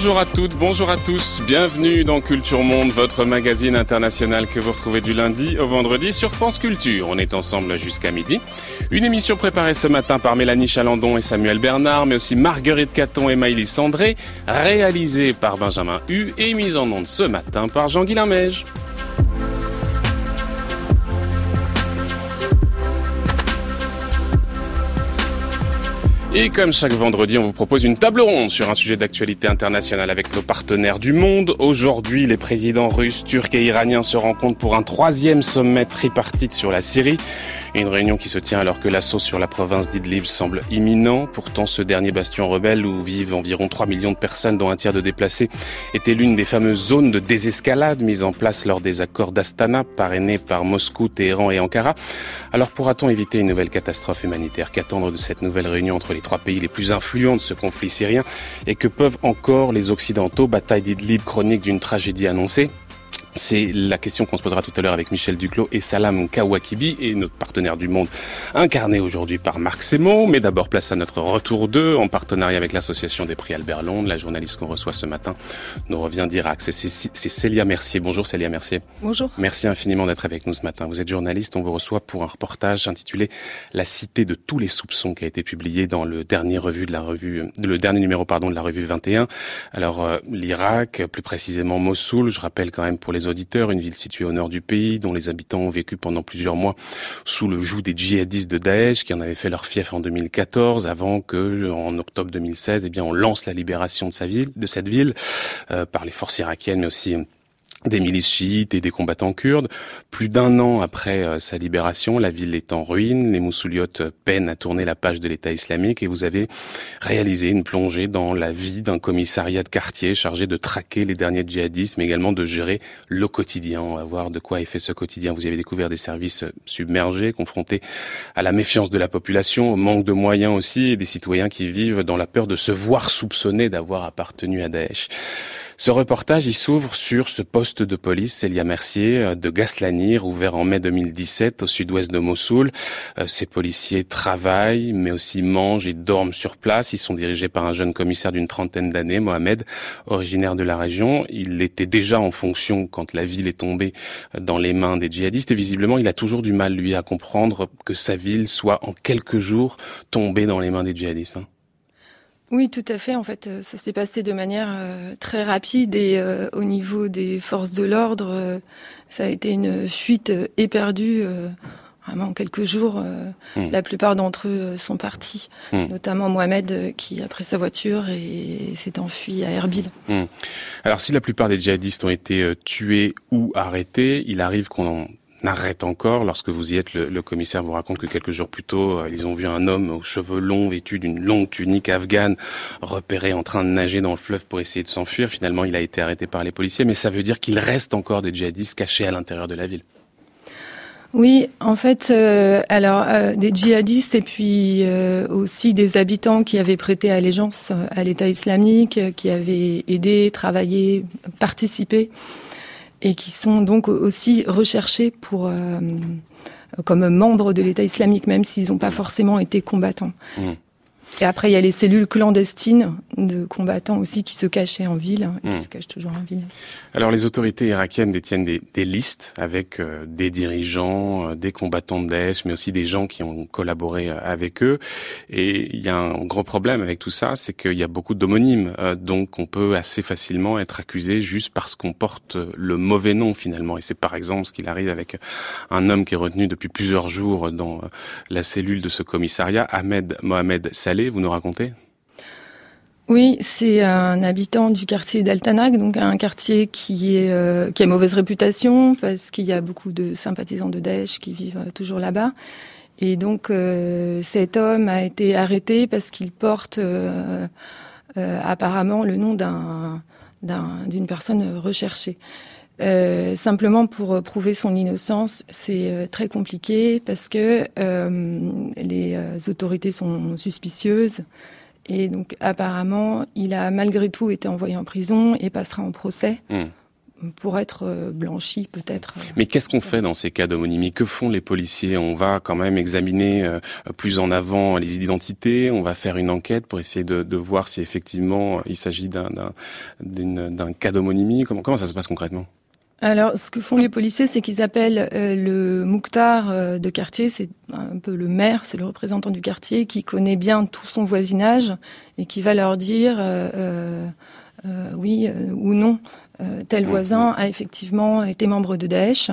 Bonjour à toutes, bonjour à tous, bienvenue dans Culture Monde, votre magazine international que vous retrouvez du lundi au vendredi sur France Culture. On est ensemble jusqu'à midi. Une émission préparée ce matin par Mélanie Chalandon et Samuel Bernard, mais aussi Marguerite Caton et Maïlis Sandré, réalisée par Benjamin Hu et mise en onde ce matin par Jean-Guilain Mège. Et comme chaque vendredi, on vous propose une table ronde sur un sujet d'actualité internationale avec nos partenaires du monde. Aujourd'hui, les présidents russes, turcs et iraniens se rencontrent pour un troisième sommet tripartite sur la Syrie. Une réunion qui se tient alors que l'assaut sur la province d'Idlib semble imminent. Pourtant, ce dernier bastion rebelle où vivent environ 3 millions de personnes, dont un tiers de déplacés, était l'une des fameuses zones de désescalade mises en place lors des accords d'Astana, parrainés par Moscou, Téhéran et Ankara. Alors pourra-t-on éviter une nouvelle catastrophe humanitaire? Qu'attendre de cette nouvelle réunion entre les trois pays les plus influents de ce conflit syrien Et que peuvent encore les Occidentaux. Bataille d'Idlib, chronique d'une tragédie annoncée c'est la question qu'on se posera tout à l'heure avec Michel Duclos et Salam Kawakibi et notre partenaire du monde incarné aujourd'hui par Marc Sémon. Mais d'abord, place à notre retour 2 en partenariat avec l'association des prix Albert Londres. La journaliste qu'on reçoit ce matin nous revient d'Irak. C'est Célia Mercier. Bonjour Célia Mercier. Bonjour. Merci infiniment d'être avec nous ce matin. Vous êtes journaliste. On vous reçoit pour un reportage intitulé La cité de tous les soupçons qui a été publié dans le dernier revue de la revue, le dernier numéro pardon de la revue 21. Alors euh, l'Irak, plus précisément Mossoul. Je rappelle quand même pour les auditeurs, une ville située au nord du pays, dont les habitants ont vécu pendant plusieurs mois sous le joug des djihadistes de Daesh, qui en avaient fait leur fief en 2014, avant que, en octobre 2016, eh bien, on lance la libération de sa ville, de cette ville, euh, par les forces irakiennes, mais aussi des milices chiites et des combattants kurdes. Plus d'un an après euh, sa libération, la ville est en ruine, les moussouliotes peinent à tourner la page de l'État islamique et vous avez réalisé une plongée dans la vie d'un commissariat de quartier chargé de traquer les derniers djihadistes, mais également de gérer le quotidien. Va voir de quoi est fait ce quotidien. Vous avez découvert des services submergés, confrontés à la méfiance de la population, au manque de moyens aussi, et des citoyens qui vivent dans la peur de se voir soupçonnés d'avoir appartenu à Daesh. Ce reportage, il s'ouvre sur ce poste de police, Célia Mercier, euh, de Gaslanir, ouvert en mai 2017 au sud-ouest de Mossoul. Euh, ces policiers travaillent, mais aussi mangent et dorment sur place. Ils sont dirigés par un jeune commissaire d'une trentaine d'années, Mohamed, originaire de la région. Il était déjà en fonction quand la ville est tombée dans les mains des djihadistes et visiblement, il a toujours du mal, lui, à comprendre que sa ville soit en quelques jours tombée dans les mains des djihadistes. Oui, tout à fait. En fait, euh, ça s'est passé de manière euh, très rapide et euh, au niveau des forces de l'ordre, ça a été une fuite éperdue. Vraiment, en quelques jours, hmm. la plupart d'entre eux sont partis, hmm. notamment Mohamed qui a pris sa voiture et s'est enfui à Erbil. Hmm. Alors si la plupart des djihadistes ont été tués ou arrêtés, il arrive qu'on n'arrête encore. Lorsque vous y êtes, le, commissaire vous raconte que quelques jours plus tôt, euh, ils ont vu un homme aux cheveux longs, vêtu d'une longue tunique afghane, repéré en train de nager dans le fleuve pour essayer de s'enfuir. Finalement, il a été arrêté par les policiers, mais ça veut dire qu'il reste encore des djihadistes cachés à l'intérieur de la ville. Oui, en fait, euh, alors euh, des djihadistes et puis aussi des habitants qui avaient prêté allégeance à l'État islamique, qui avaient aidé, travaillé, participé et qui sont donc aussi recherchés pour euh, comme membres de l'État islamique, même s'ils n'ont pas forcément été combattants. Mmh. Et après, il y a les cellules clandestines de combattants aussi qui se cachaient en ville, qui hmm. se cachent toujours en ville. Alors, les autorités irakiennes détiennent des, des listes avec euh, des dirigeants, euh, des combattants de Daesh, mais aussi des gens qui ont collaboré euh, avec eux. Et il y a un gros problème avec tout ça, c'est qu'il y a beaucoup d'homonymes. donc, on peut assez facilement être accusé juste parce qu'on porte le mauvais nom finalement. Et c'est par exemple ce qu'il arrive avec un homme qui est retenu depuis plusieurs jours dans la cellule de ce commissariat, Ahmed Mohamed Saleh vous nous racontez? Oui, c'est un habitant du quartier d'Altanak, donc un quartier qui est euh, qui a mauvaise réputation parce qu'il y a beaucoup de sympathisants de Daesh qui vivent euh, toujours là-bas. Et donc euh, cet homme a été arrêté parce qu'il porte apparemment le nom d'un d'une personne recherchée. Euh, simplement pour euh, prouver son innocence, c'est euh, très compliqué parce que les autorités sont suspicieuses. Et donc apparemment, il a malgré tout été envoyé en prison et passera en procès. Hmm. pour être blanchi peut-être. Mais qu'est-ce qu'on fait dans ces cas d'homonymie? Que font les policiers? On va quand même examiner plus en avant les identités, on va faire une enquête pour essayer de, de voir si effectivement il s'agit d'un cas d'homonymie? Comment, comment ça se passe concrètement? Alors, ce que font les policiers, c'est qu'ils appellent euh, le Mouktar euh, de quartier, c'est un peu le maire, c'est le représentant du quartier qui connaît bien tout son voisinage et qui va leur dire euh, oui ou non, tel voisin a effectivement été membre de Daesh.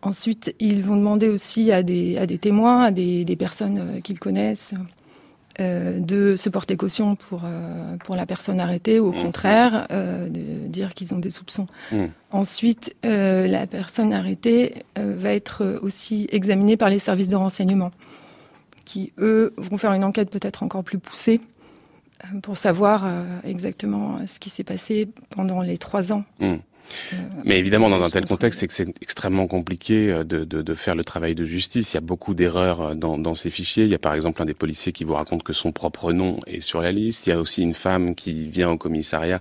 Ensuite, ils vont demander aussi à des, à des témoins, à des, des personnes qu'ils connaissent, euh, de se porter caution pour euh, pour la personne arrêtée, ou au mmh. contraire euh, de dire qu'ils ont des soupçons. Mmh. Ensuite, la personne arrêtée va être aussi examinée par les services de renseignement, qui eux vont faire une enquête peut-être encore plus poussée pour savoir exactement ce qui s'est passé pendant les trois ans. Mmh. Mais évidemment, dans un tel contexte, c'est que c'est extrêmement compliqué euh, de, de, de, faire le travail de justice. Il y a beaucoup d'erreurs euh, dans, dans, ces fichiers. Il y a par exemple un des policiers qui vous raconte que son propre nom est sur la liste. Il y a aussi une femme qui vient au commissariat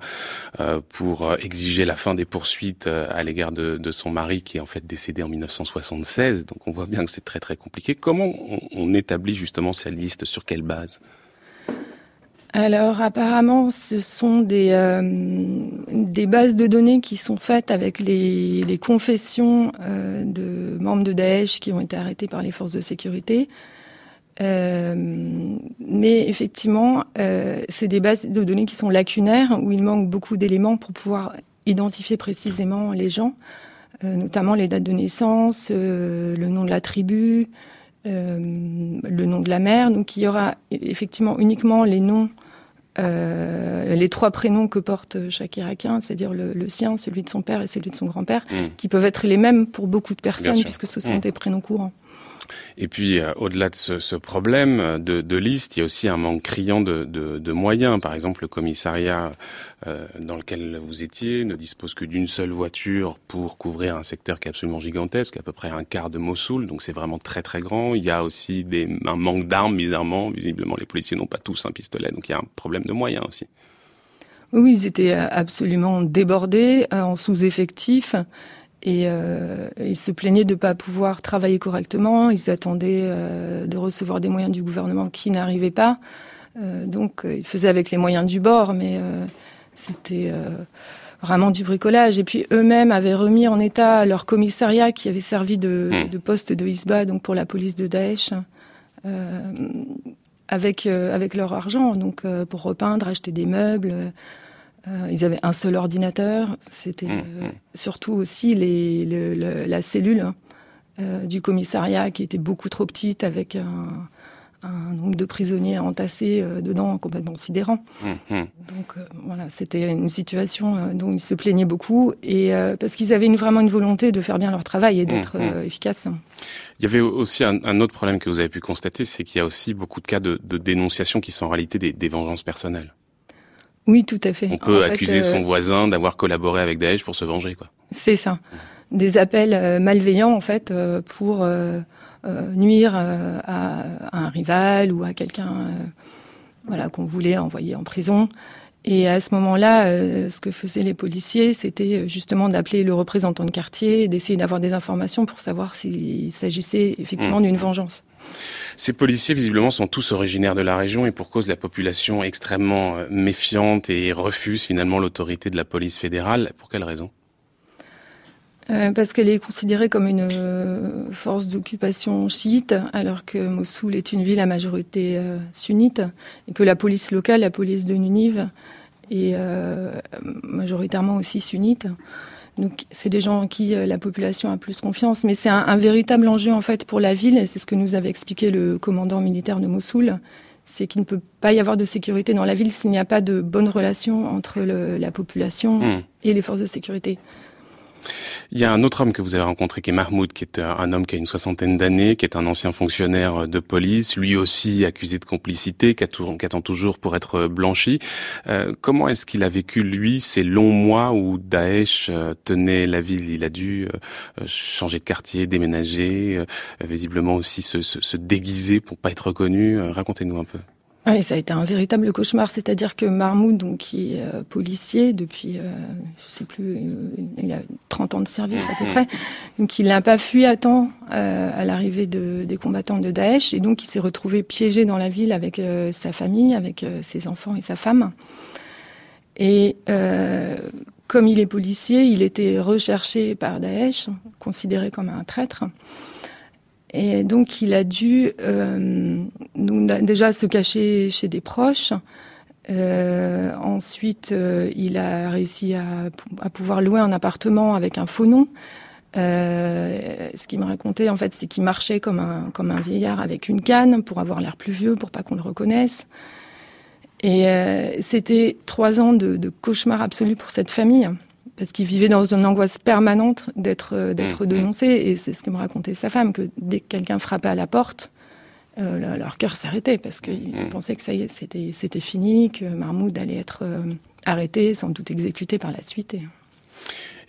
euh, pour exiger la fin des poursuites à l'égard de, de, son mari qui est en fait décédé en 1976. Donc on voit bien que c'est très très compliqué. Comment on, on établit justement sa liste Sur quelle base? Alors apparemment, ce sont des, euh, des bases de données qui sont faites avec les, confessions euh, de membres de Daesh qui ont été arrêtés par les forces de sécurité. Euh, mais effectivement, c'est des bases de données qui sont lacunaires, où il manque beaucoup d'éléments pour pouvoir identifier précisément les gens, notamment les dates de naissance, le nom de la tribu, le nom de la mère. Donc il y aura effectivement uniquement les noms euh, les trois prénoms que porte chaque Irakien, c'est-à-dire le, sien, celui de son père et celui de son grand-père, mm. qui peuvent être les mêmes pour beaucoup de personnes puisque ce sont mm. des prénoms courants. Et puis, euh, au-delà de ce, problème de, liste, il y a aussi un manque criant de, moyens. Par exemple, le commissariat euh, dans lequel vous étiez ne dispose que d'une seule voiture pour couvrir un secteur qui est absolument gigantesque, à peu près un quart de Mossoul, donc c'est vraiment très très grand. Il y a aussi un manque d'armes, bizarrement. Visiblement, les policiers n'ont pas tous un pistolet, donc il y a un problème de moyens aussi. Oui, ils étaient absolument débordés, euh, en sous-effectif. Et euh, ils se plaignaient de ne pas pouvoir travailler correctement. Ils attendaient euh, de recevoir des moyens du gouvernement qui n'arrivaient pas. Euh, donc ils faisaient avec les moyens du bord, mais c'était vraiment du bricolage. Et puis eux-mêmes avaient remis en état leur commissariat qui avait servi de, de poste de Isba, donc pour la police de Daesh. avec avec leur argent, donc pour repeindre, acheter des meubles, euh, ils avaient un seul ordinateur. C'était mmh, euh, mmh. surtout aussi les, le, le, la cellule hein, euh, du commissariat qui était beaucoup trop petite avec un, un nombre de prisonniers entassés dedans complètement sidérant. Mmh, Donc voilà, c'était une situation dont ils se plaignaient beaucoup et parce qu'ils avaient une, vraiment une volonté de faire bien leur travail et d'être efficaces. Il y avait aussi un, un, autre problème que vous avez pu constater, c'est qu'il y a aussi beaucoup de cas de, de dénonciation qui sont en réalité des, des vengeances personnelles. Oui, tout à fait. On peut en accuser fait, euh... son voisin d'avoir collaboré avec Daesh pour se venger, quoi. C'est ça. Des appels euh, malveillants, en fait, euh, pour nuire à, à, un rival ou à quelqu'un voilà, qu'on voulait envoyer en prison. Et à ce moment-là, euh, ce que faisaient les policiers, c'était justement d'appeler le représentant de quartier, d'essayer d'avoir des informations pour savoir s'il s'agissait effectivement mmh. d'une vengeance. Ces policiers, visiblement, sont tous originaires de la région et pour cause la population extrêmement euh, méfiante et refuse finalement l'autorité de la police fédérale. Pour quelle raison? Euh, parce qu'elle est considérée comme une euh, force d'occupation chiite, alors que Mossoul est une ville à majorité sunnite, et que la police locale, la police de Ninive, est majoritairement aussi sunnite. Donc c'est des gens en qui euh, la population a plus confiance, mais c'est un, un, véritable enjeu en fait pour la ville, et c'est ce que nous avait expliqué le commandant militaire de Mossoul, c'est qu'il ne peut pas y avoir de sécurité dans la ville s'il n'y a pas de bonnes relations entre le, la population mmh. et les forces de sécurité. Il y a un autre homme que vous avez rencontré qui est Mahmoud, qui est un homme qui a une soixantaine d'années, qui est un ancien fonctionnaire de police, lui aussi accusé de complicité, qui, attend toujours pour être blanchi. Euh, comment est-ce qu'il a vécu, lui, ces longs mois où Daesh euh, tenait la ville? Il a dû euh, changer de quartier, déménager, euh, visiblement aussi se, se, se, déguiser pour pas être reconnu. Euh, racontez-nous un peu. Oui, ça a été un véritable cauchemar. C'est-à-dire que Mahmoud, donc, qui est euh, policier depuis, euh, je sais plus, euh, il a 30 ans de service à peu près, donc il n'a pas fui à temps à l'arrivée de, des combattants de Daesh, et donc il s'est retrouvé piégé dans la ville avec sa famille, avec ses enfants et sa femme. Et comme il est policier, il était recherché par Daesh, considéré comme un traître. Et donc, il a dû euh, déjà se cacher chez des proches. Euh, ensuite, euh, il a réussi à, à, pouvoir louer un appartement avec un faux nom. Euh, ce qu'il me racontait, en fait, c'est qu'il marchait comme un, comme un vieillard avec une canne pour avoir l'air plus vieux, pour pas qu'on le reconnaisse. Et euh, c'était trois ans de, de cauchemar absolu pour cette famille parce qu'il vivait dans une angoisse permanente d'être euh, d'être mmh, mmh. dénoncé. Et c'est ce que me racontait sa femme, que dès que quelqu'un frappait à la porte, euh, leur cœur s'arrêtait parce qu'ils mmh. pensaient que ça y est, c'était c'était fini, que Mahmoud allait être euh, arrêté, sans doute exécuté par la suite. Et,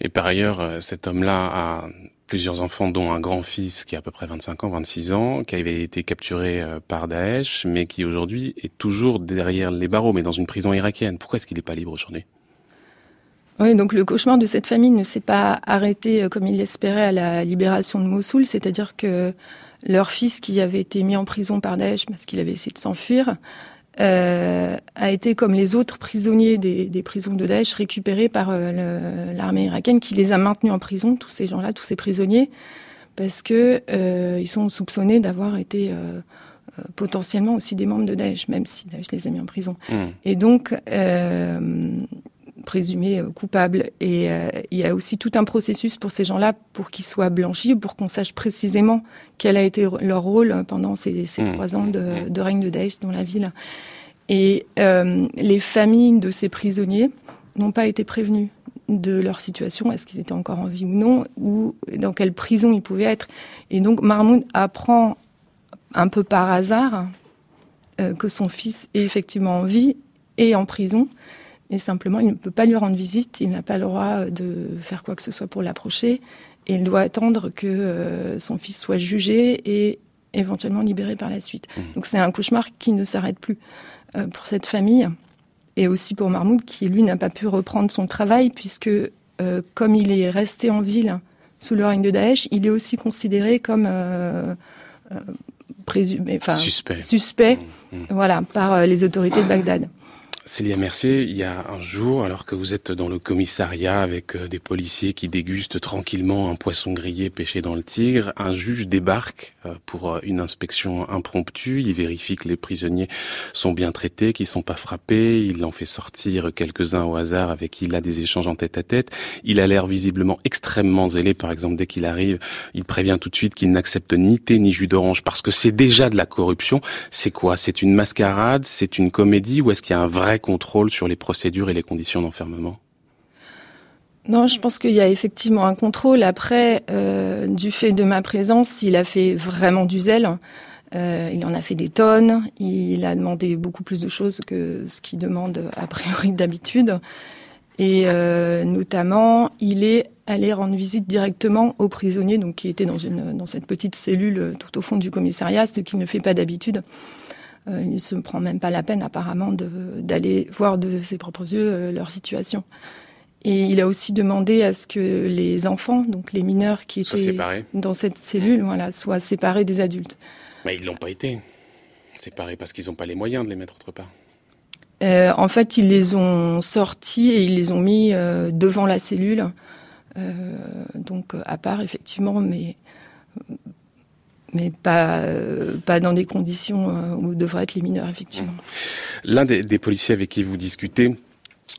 et par ailleurs, cet homme-là a plusieurs enfants, dont un grand-fils qui a à peu près 25 ans, 26 ans, qui avait été capturé par Daesh, mais qui aujourd'hui est toujours derrière les barreaux, mais dans une prison irakienne. Pourquoi est-ce qu'il n'est pas libre aujourd'hui? Oui, donc le cauchemar de cette famille ne s'est pas arrêté euh, comme il l'espérait à la libération de Mossoul, c'est-à-dire que leur fils, qui avait été mis en prison par Daesh parce qu'il avait essayé de s'enfuir, euh, a été, comme les autres prisonniers des, des prisons de Daesh, récupéré par euh, l'armée irakienne qui les a maintenus en prison, tous ces gens-là, tous ces prisonniers, parce que euh, ils sont soupçonnés d'avoir été potentiellement aussi des membres de Daesh, même si Daesh les a mis en prison. Mmh. Et donc, présumés euh, coupables. Et euh, il y a aussi tout un processus pour ces gens-là pour qu'ils soient blanchis, pour qu'on sache précisément quel a été leur rôle pendant ces, ces mmh. trois ans de, mmh. de, règne de Daesh dans la ville. Et euh, les familles de ces prisonniers n'ont pas été prévenues de leur situation, est-ce qu'ils étaient encore en vie ou non, ou dans quelle prison ils pouvaient être. Et donc Mahmoud apprend un peu par hasard euh, que son fils est effectivement en vie et en prison. Et simplement, il ne peut pas lui rendre visite, il n'a pas le droit de faire quoi que ce soit pour l'approcher, et il doit attendre que euh, son fils soit jugé et éventuellement libéré par la suite. Mmh. Donc c'est un cauchemar qui ne s'arrête plus euh, pour cette famille, et aussi pour Mahmoud, qui lui n'a pas pu reprendre son travail, puisque euh, comme il est resté en ville sous le règne de Daesh, il est aussi considéré comme euh, euh, présumé, enfin suspect, suspect mmh. Mmh. voilà, par les autorités de Bagdad. Célia Mercier, il y a un jour, alors que vous êtes dans le commissariat avec euh, des policiers qui dégustent tranquillement un poisson grillé pêché dans le Tigre, un juge débarque euh, pour euh, une inspection impromptue. Il vérifie que les prisonniers sont bien traités, qu'ils sont pas frappés. Il en fait sortir quelques-uns au hasard avec qui il a des échanges en tête à tête. Il a l'air visiblement extrêmement zélé. Par exemple, dès qu'il arrive, il prévient tout de suite qu'il n'accepte ni thé ni jus d'orange parce que c'est déjà de la corruption. C'est quoi? C'est une mascarade? C'est une comédie? Ou est-ce qu'il y a un vrai contrôle sur les procédures et les conditions d'enfermement? Non, je pense qu'il y a effectivement un contrôle. Après, euh, du fait de ma présence, il a fait vraiment du zèle. Euh, il en a fait des tonnes. Il a demandé beaucoup plus de choses que ce qu'il demande a priori d'habitude. Et euh, notamment, il est allé rendre visite directement aux prisonniers, donc qui étaient dans une dans cette petite cellule tout au fond du commissariat, ce qu'il ne fait pas d'habitude. Euh, il ne se prend même pas la peine apparemment d'aller voir de ses propres yeux euh, leur situation. Et il a aussi demandé à ce que les enfants, donc les mineurs qui étaient dans cette cellule, voilà, soient séparés des adultes. Mais ils l'ont pas été séparés parce qu'ils n'ont pas les moyens de les mettre autre part. Euh, en fait, ils les ont sortis et ils les ont mis euh, devant la cellule, euh, donc à part effectivement, mais mais pas, euh, pas dans des conditions euh, où devraient être les mineurs, effectivement. L'un des, des policiers avec qui vous discutez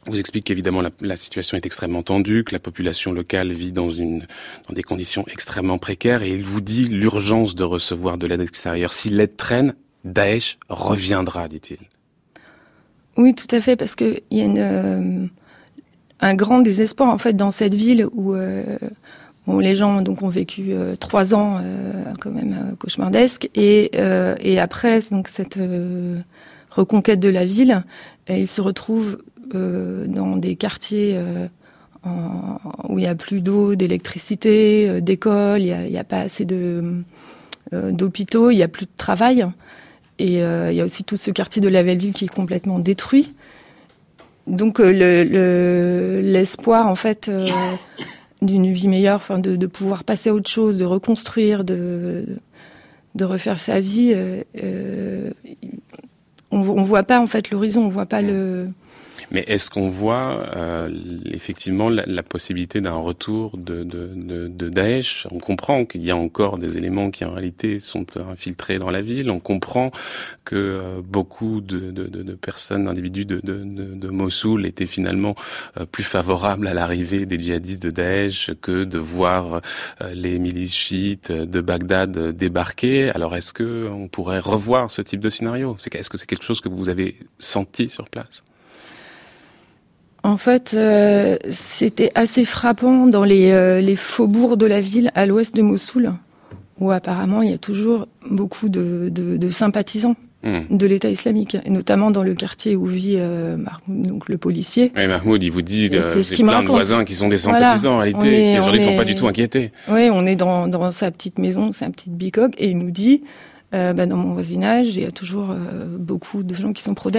vous explique qu'évidemment la, la, situation est extrêmement tendue, que la population locale vit dans, une, dans des conditions extrêmement précaires et il vous dit l'urgence de recevoir de l'aide extérieure. Si l'aide traîne, Daesh reviendra, dit-il. Oui, tout à fait, parce qu'il y a une, euh, un grand désespoir en fait dans cette ville où euh, Les gens ont vécu euh, trois ans euh, quand même euh, cauchemardesques et, après donc cette reconquête de la ville, ils se retrouvent dans des quartiers où il y a plus d'eau, d'électricité, d'école, il n'y a, pas assez de d'hôpitaux, il y a plus de travail Et il y a aussi tout ce quartier de la Belle-Ville qui est complètement détruit. Donc l'espoir, en fait, d'une vie meilleure, enfin de, de, pouvoir passer à autre chose, de reconstruire, de, de refaire sa vie, on, on voit pas en fait l'horizon, on voit pas le mais est-ce qu'on voit euh, effectivement la, possibilité d'un retour de, de, Daesh? On comprend qu'il y a encore des éléments qui en réalité sont infiltrés dans la ville. On comprend que euh, beaucoup de, personnes, d'individus de, Mossoul étaient finalement euh, plus favorables à l'arrivée des djihadistes de Daesh que de voir les milices chiites de Bagdad débarquer. Alors est-ce que on pourrait revoir ce type de scénario? Est-ce que c'est quelque chose que vous avez senti sur place? En fait, euh, c'était assez frappant dans les, euh, les, faubourgs de la ville à l'ouest de Mossoul, où apparemment il y a toujours beaucoup de, de, de sympathisants hmm. de l'État islamique, et notamment dans le quartier où vit euh, Mahmoud, donc le policier. Oui, Mahmoud, il vous dit qu'il y a plein de voisins qui sont des sympathisants en réalité, qui aujourd'hui ne sont pas du tout inquiétés. Oui, on est dans, dans sa petite maison, sa petite bicoque, et il nous dit euh, bah, dans mon voisinage, il y a toujours euh, beaucoup de gens qui sont pro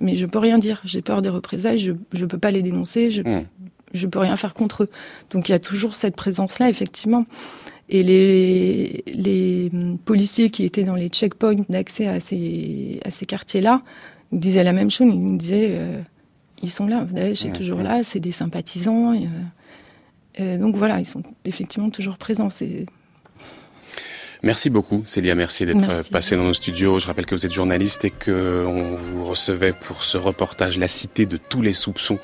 mais je peux rien dire. J'ai peur des représailles, je ne peux pas les dénoncer, je ne hmm. peux rien faire contre eux. Donc il y a toujours cette présence-là, effectivement. Et les, les policiers qui étaient dans les checkpoints d'accès à ces, à ces quartiers-là nous disaient la même chose. Ils nous disaient, euh, ils sont là, Daesh est toujours là, c'est des sympathisants. donc voilà, ils sont effectivement toujours présents. C'est Merci beaucoup, Célia. Merci d'être passée dans nos studios. Je rappelle que vous êtes journaliste et que on vous recevait pour ce reportage La Cité de tous les soupçons,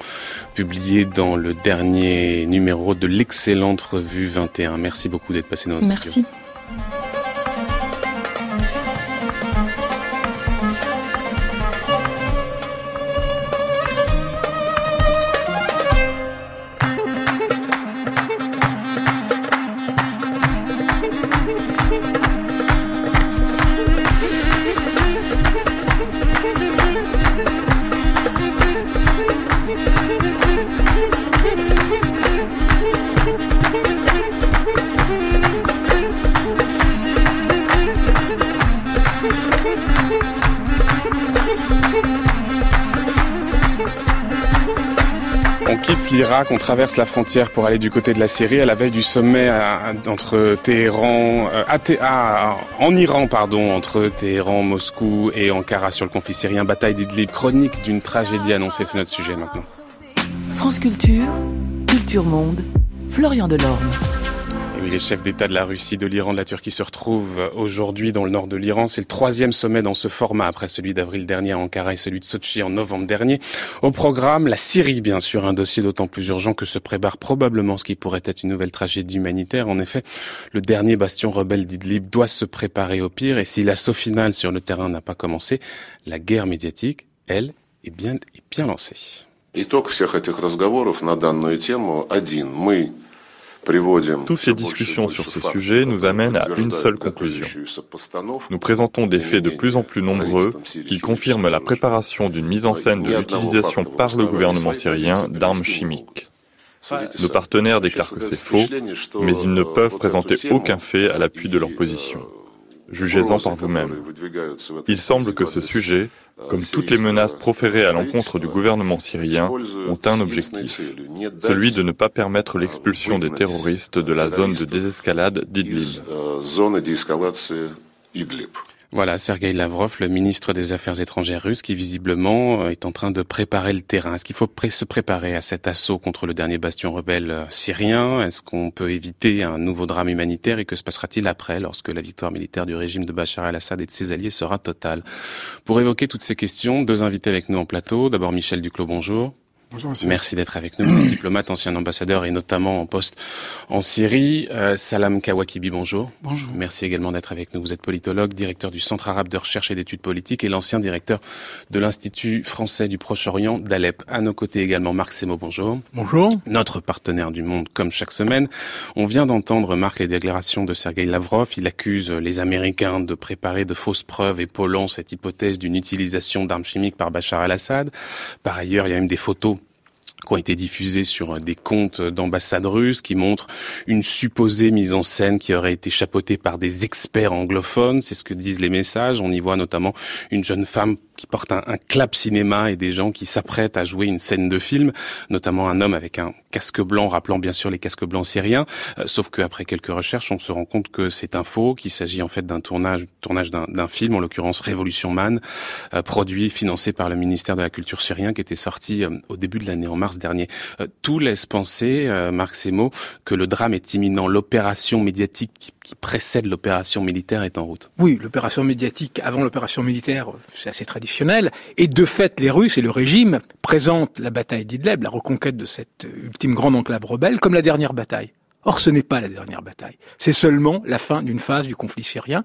publié dans le dernier numéro de l'excellente revue 21. Merci beaucoup d'être passé dans nos studios. Merci. l'Irak, on traverse la frontière pour aller du côté de la Syrie à la veille du sommet entre Téhéran, euh, en Iran, pardon, entre Téhéran, Moscou et Ankara sur le conflit syrien, bataille d'Idlib, chronique d'une tragédie annoncée, c'est notre sujet maintenant. France Culture, Culture Monde, Florian Delorme les chefs d'État de la Russie, de l'Iran, de la Turquie se retrouvent aujourd'hui dans le nord de l'Iran. C'est le troisième sommet dans ce format après celui d'avril dernier à Ankara et celui de Sochi en novembre dernier. Au programme, la Syrie, bien sûr, un dossier d'autant plus urgent que se prépare probablement ce qui pourrait être une nouvelle tragédie humanitaire. En effet, le dernier bastion rebelle d'Idlib doit se préparer au pire et si l'assaut final sur le terrain n'a pas commencé, la guerre médiatique, elle, est bien, est bien lancée. всех этих разговоров на данную тему один. Мы toutes ces discussions sur ce sujet nous amènent à une seule conclusion. Nous présentons des faits de plus en plus nombreux qui confirment la préparation d'une mise en scène de l'utilisation par le gouvernement syrien d'armes chimiques. Nos partenaires déclarent que c'est faux, mais ils ne peuvent présenter aucun fait à l'appui de leur position. Jugez-en par vous-même. Il semble que ce sujet, comme toutes les menaces proférées à l'encontre du gouvernement syrien, ont un objectif, celui de ne pas permettre l'expulsion des terroristes de la zone de désescalade d'Idlib. Voilà, Sergei Lavrov, le ministre des Affaires étrangères russe, qui visiblement euh, est en train de préparer le terrain. Est-ce qu'il faut se préparer à cet assaut contre le dernier bastion rebelle euh, syrien? Est-ce qu'on peut éviter un nouveau drame humanitaire? Et que se passera-t-il après, lorsque la victoire militaire du régime de Bachar el-Assad et de ses alliés sera totale? Pour évoquer toutes ces questions, deux invités avec nous en plateau. D'abord Michel Duclos, bonjour. Merci d'être avec nous. Diplomate, ancien ambassadeur et notamment en poste en Syrie. Euh, Salam Kawakibi, bonjour. Bonjour. Merci également d'être avec nous. Vous êtes politologue, directeur du Centre arabe de recherche et d'études politiques et l'ancien directeur de l'Institut français du Proche-Orient d'Alep. À nos côtés également Marc Semo, bonjour. Bonjour. Notre partenaire du monde comme chaque semaine. On vient d'entendre, Marc, les déclarations de Sergei Lavrov. Il accuse les Américains de préparer de fausses preuves épaulant cette hypothèse d'une utilisation d'armes chimiques par Bachar el-Assad. Par ailleurs, il y a même des photos qui ont été diffusés sur des comptes d'ambassades russes qui montrent une supposée mise en scène qui aurait été chapeautée par des experts anglophones. C'est ce que disent les messages. On y voit notamment une jeune femme qui porte un, clap cinéma et des gens qui s'apprêtent à jouer une scène de film, notamment un homme avec un casque blanc rappelant bien sûr les casques blancs syriens. Euh, sauf qu'après quelques recherches, on se rend compte que c'est un faux, qu'il s'agit en fait d'un tournage, tournage d'un film, en l'occurrence Révolution Man, euh, produit, financé par le ministère de la Culture syrien, qui était sorti euh, au début de l'année, en mars dernier. tout laisse penser, Marc Semo, que le drame est imminent. L'opération médiatique qui, qui précède l'opération militaire est en route. Oui, l'opération médiatique avant l'opération militaire, c'est assez traditionnel. Et de fait, les Russes et le régime présentent la bataille d'Idleb, la reconquête de cette ultime grande enclave rebelle, comme la dernière bataille. Or, ce n'est pas la dernière bataille. C'est seulement la fin d'une phase du conflit syrien.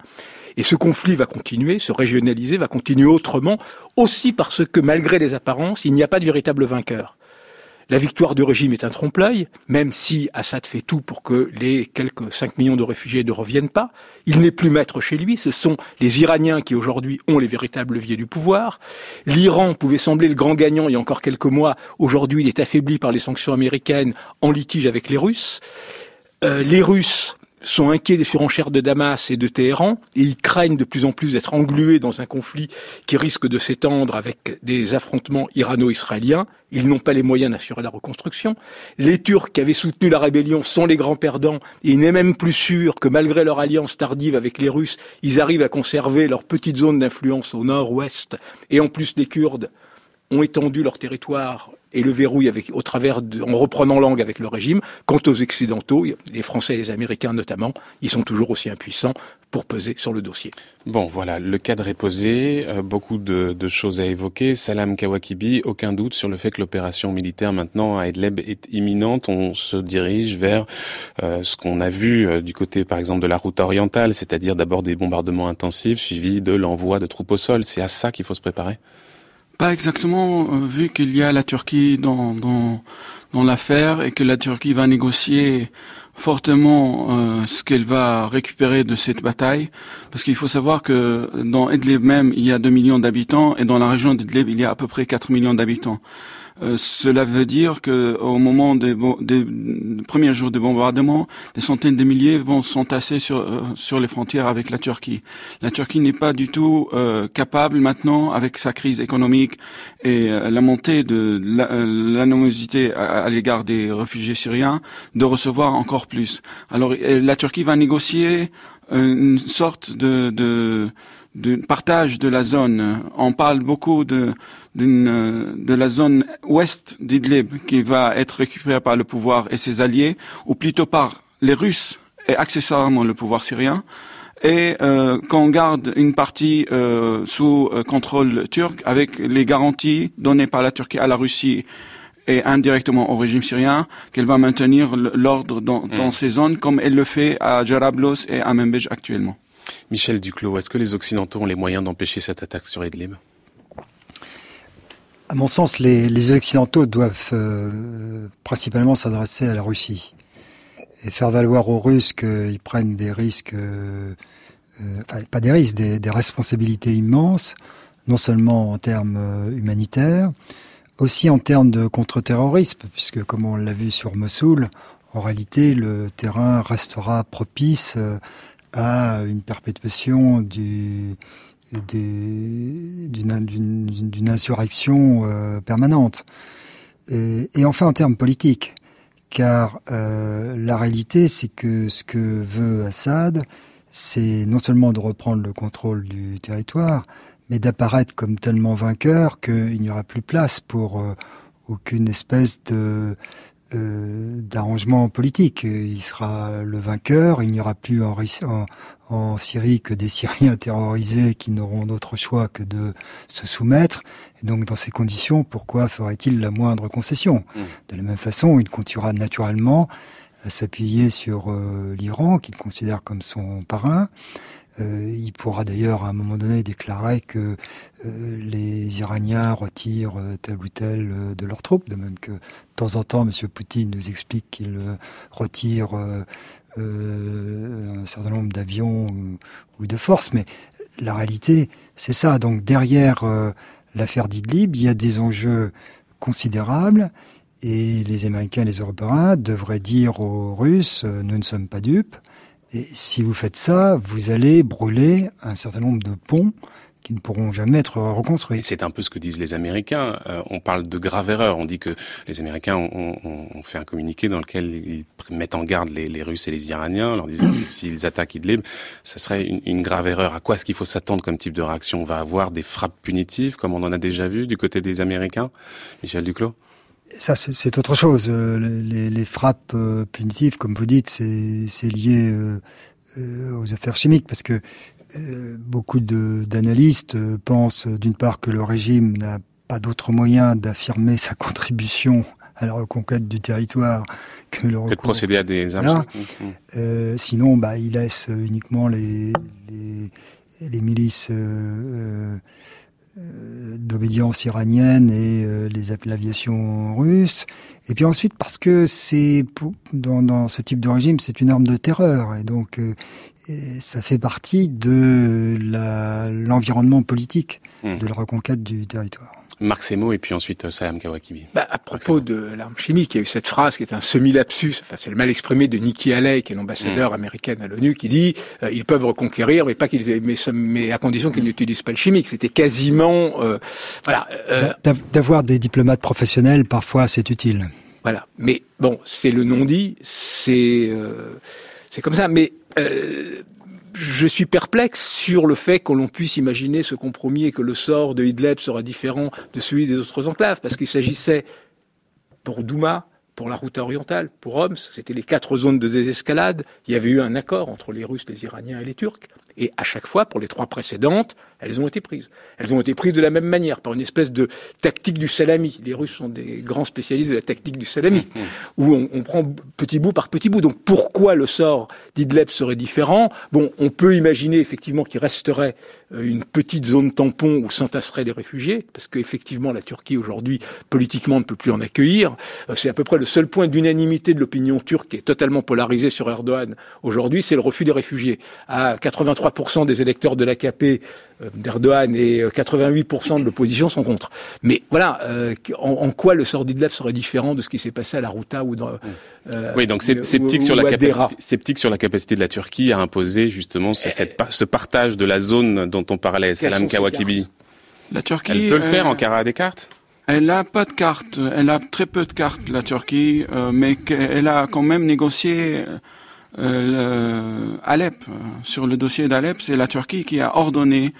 Et ce conflit va continuer, se régionaliser, va continuer autrement, aussi parce que malgré les apparences, il n'y a pas de véritable vainqueur. La victoire du régime est un trompe-l'œil, même si Assad fait tout pour que les quelques 5 millions de réfugiés ne reviennent pas. Il n'est plus maître chez lui, ce sont les Iraniens qui aujourd'hui ont les véritables leviers du pouvoir. L'Iran pouvait sembler le grand gagnant il y a encore quelques mois, aujourd'hui il est affaibli par les sanctions américaines en litige avec les Russes. Euh, les Russes sont inquiets des surenchères de Damas et de Téhéran et ils craignent de plus en plus d'être englués dans un conflit qui risque de s'étendre avec des affrontements irano-israéliens. Ils n'ont pas les moyens d'assurer la reconstruction. Les Turcs qui avaient soutenu la rébellion sont les grands perdants et il n'est même plus sûr que malgré leur alliance tardive avec les Russes, ils arrivent à conserver leur petite zone d'influence au nord-ouest et en plus les Kurdes ont étendu leur territoire et le verrouille au travers en reprenant langue avec le régime. Quant aux Occidentaux, les Français et les Américains notamment, ils sont toujours aussi impuissants pour peser sur le dossier. Bon, voilà, le cadre est posé, euh, beaucoup de, de, choses à évoquer. Salam Kawakibi, aucun doute sur le fait que l'opération militaire maintenant à Idlib est imminente. On se dirige vers euh, ce qu'on a vu euh, du côté, par exemple, de la route orientale, c'est-à-dire d'abord des bombardements intensifs suivis de l'envoi de troupes au sol. C'est à ça qu'il faut se préparer? Pas exactement, euh, vu qu'il y a la Turquie dans, dans, l'affaire et que la Turquie va négocier fortement euh, ce qu'elle va récupérer de cette bataille, parce qu'il faut savoir que dans Idlib même, il y a 2 millions d'habitants, et dans la région d'Idlib, il y a à peu près 4 millions d'habitants. Euh, cela veut dire que au moment des, premiers jours de bombardement, des centaines de milliers vont s'entasser sur euh, sur les frontières avec la Turquie. La Turquie n'est pas du tout euh, capable maintenant, avec sa crise économique et la montée de l'animosité à, à l'égard des réfugiés syriens, de recevoir encore plus. Alors la Turquie va négocier une sorte de, de de partage de la zone. On parle beaucoup de, de la zone ouest d'Idlib qui va être récupérée par le pouvoir et ses alliés, ou plutôt par les Russes et accessoirement le pouvoir syrien, et euh, qu'on garde une partie euh, sous euh, contrôle turc avec les garanties données par la Turquie à la Russie et indirectement au régime syrien qu'elle va maintenir l'ordre dans, dans, mm. ces zones comme elle le fait à Jarablos et à Membej actuellement. Michel Duclos, est-ce que les Occidentaux ont les moyens d'empêcher cette attaque sur Idlib? À mon sens, les, Occidentaux doivent euh, principalement s'adresser à la Russie et faire valoir aux Russes qu'ils prennent des risques, euh, euh, pas des risques, des, responsabilités immenses, non seulement en termes humanitaires, aussi en termes de contre-terrorisme, puisque comme on l'a vu sur Mossoul, en réalité, le terrain restera propice à une perpétuation du, d'une insurrection euh, permanente. Et, et, enfin en termes politiques, car euh, la réalité c'est que ce que veut Assad, c'est non seulement de reprendre le contrôle du territoire, mais d'apparaître comme tellement vainqueur qu'il n'y aura plus place pour euh, aucune espèce de euh, d'arrangement politique. Il sera le vainqueur. Il n'y aura plus en, en, Syrie que des Syriens terrorisés qui n'auront d'autre choix que de se soumettre. Et donc, dans ces conditions, pourquoi ferait-il la moindre concession? Mmh. De la même façon, il continuera naturellement à s'appuyer sur euh, l'Iran, qu'il considère comme son parrain. Euh, il pourra d'ailleurs à un moment donné déclarer que euh, les Iraniens retirent euh, tel ou tel de leurs troupes, de même que de temps en temps M. Poutine nous explique qu'il retire un certain nombre d'avions ou, de forces, mais la réalité c'est ça. Donc derrière l'affaire d'Idlib, il y a des enjeux considérables Et les Américains et les Européens devraient dire aux Russes, nous ne sommes pas dupes, et si vous faites ça, vous allez brûler un certain nombre de ponts qui ne pourront jamais être reconstruits. C'est un peu ce que disent les Américains. Euh, on parle de grave erreur. On dit que les Américains ont, ont, fait un communiqué dans lequel ils mettent en garde les, Russes et les Iraniens, en leur disant que s'ils attaquent Idlib, ça serait une, une grave erreur. À quoi est-ce qu'il faut s'attendre comme type de réaction? On va avoir des frappes punitives, comme on en a déjà vu du côté des Américains? Michel Duclos? Ça, c'est autre chose. Euh, les, les, frappes euh, punitives, comme vous dites, c'est lié euh, aux affaires chimiques, parce que beaucoup d'analystes pensent d'une part que le régime n'a pas d'autre moyen d'affirmer sa contribution à la reconquête du territoire que le que de procéder à des armes. Euh, sinon, bah, il laisse uniquement les, les, les milices euh, d'obédience iranienne et euh, les l'aviation russe. Et puis ensuite parce que c'est dans, dans, ce type de régime, c'est une arme de terreur et donc euh, ça fait partie de l'environnement politique mmh. de la reconquête du territoire. Marc Semo et puis ensuite euh, Salam Kawakibi. Bah, à propos de l'arme chimique, il y a eu cette phrase qui est un semi-lapsus, enfin c'est le mal exprimé de Nikki Haley, qui est l'ambassadeur mm. américaine à l'ONU, qui dit euh, ils peuvent reconquérir, mais pas qu'ils mais, mais à condition qu'ils n'utilisent pas le chimique. C'était quasiment euh, voilà. Euh, D'avoir des diplomates professionnels, parfois c'est utile. Voilà, mais bon, c'est le non-dit, c'est c'est comme ça, mais je suis perplexe sur le fait que l'on puisse imaginer ce compromis et que le sort de Idlib sera différent de celui des autres enclaves, parce qu'il s'agissait pour Douma, pour la route orientale, pour Homs, c'était les quatre zones de désescalade. Il y avait eu un accord entre les Russes, les Iraniens et les Turcs. Et à chaque fois, pour les trois précédentes, elles ont été prises. Elles ont été prises de la même manière, par une espèce de tactique du salami. Les Russes sont des grands spécialistes de la tactique du salami, où on, on, prend petit bout par petit bout. Donc pourquoi le sort d'Idleb serait différent? Bon, on peut imaginer effectivement qu'il resterait euh, une petite zone tampon où s'entasseraient les réfugiés, parce qu'effectivement la Turquie aujourd'hui politiquement ne peut plus en accueillir. Euh, c'est à peu près le seul point d'unanimité de l'opinion turque qui est totalement polarisée sur Erdogan aujourd'hui, c'est le refus des réfugiés. À 83% des électeurs de l'AKP d'Erdogan et 88% euh, de l'opposition sont contre. Mais voilà, euh, en, quoi le sort d'Idlib serait différent de ce qui s'est passé à la Routa ou dans Oui, donc c'est sceptique sur la capacité sceptique sur la capacité de la Turquie à imposer justement cette, ce partage de la zone dont on parlait, Salam Kawakibi. La Turquie Elle peut le faire en cara des cartes? elle a pas de cartes, elle a très peu de cartes, la Turquie, mais elle a quand même négocié euh, Alep, sur le dossier d'Alep, c'est la Turquie qui a ordonné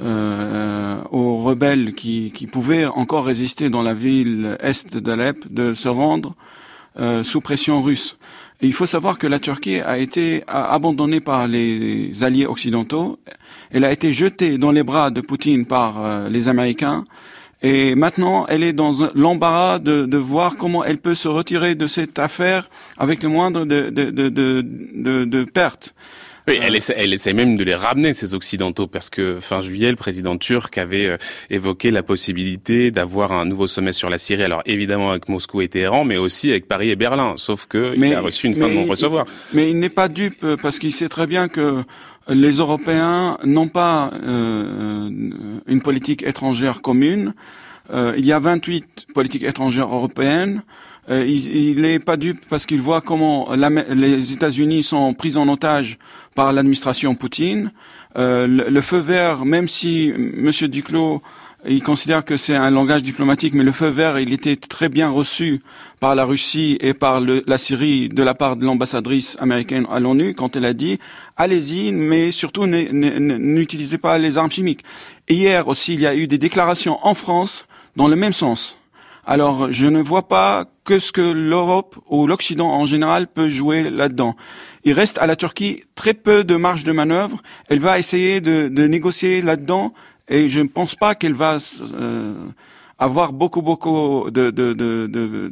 euh, aux rebelles qui, pouvaient encore résister dans la ville est d'Alep de se rendre euh, sous pression russe. Il faut savoir que la Turquie a été abandonnée par les alliés occidentaux. Elle a été jetée dans les bras de Poutine par euh, les Américains. Et maintenant, elle est dans l'embarras de, de, voir comment elle peut se retirer de cette affaire avec le moindre de, de, de, de pertes. Oui, elle essaie, elle essaie même de les ramener, ces Occidentaux, parce que fin juillet, le président turc avait euh, évoqué la possibilité d'avoir un nouveau sommet sur la Syrie. Alors évidemment avec Moscou et Téhéran, mais aussi avec Paris et Berlin. Sauf que il a reçu une fin de non-recevoir. Mais il n'est pas dupe, parce qu'il sait très bien que les Européens n'ont pas euh, une politique étrangère commune. Euh, il y a 28 politiques étrangères européennes. Euh, il n'est pas dupe parce qu'il voit comment les États-Unis sont pris en otage par l'administration Poutine. Euh, le, feu vert, même si M. Duclos il considère que c'est un langage diplomatique, mais le feu vert, il était très bien reçu par la Russie et par la Syrie de la part de l'ambassadrice américaine à l'ONU quand elle a dit allez-y, mais surtout n'utilisez pas les armes chimiques. hier aussi, il y a eu des déclarations en France dans le même sens. Alors, je ne vois pas que ce que l'Europe ou l'Occident en général peut jouer là-dedans. Il reste à la Turquie très peu de marge de manœuvre. Elle va essayer de, négocier là-dedans et je ne pense pas qu'elle va euh, avoir beaucoup beaucoup de, de, de,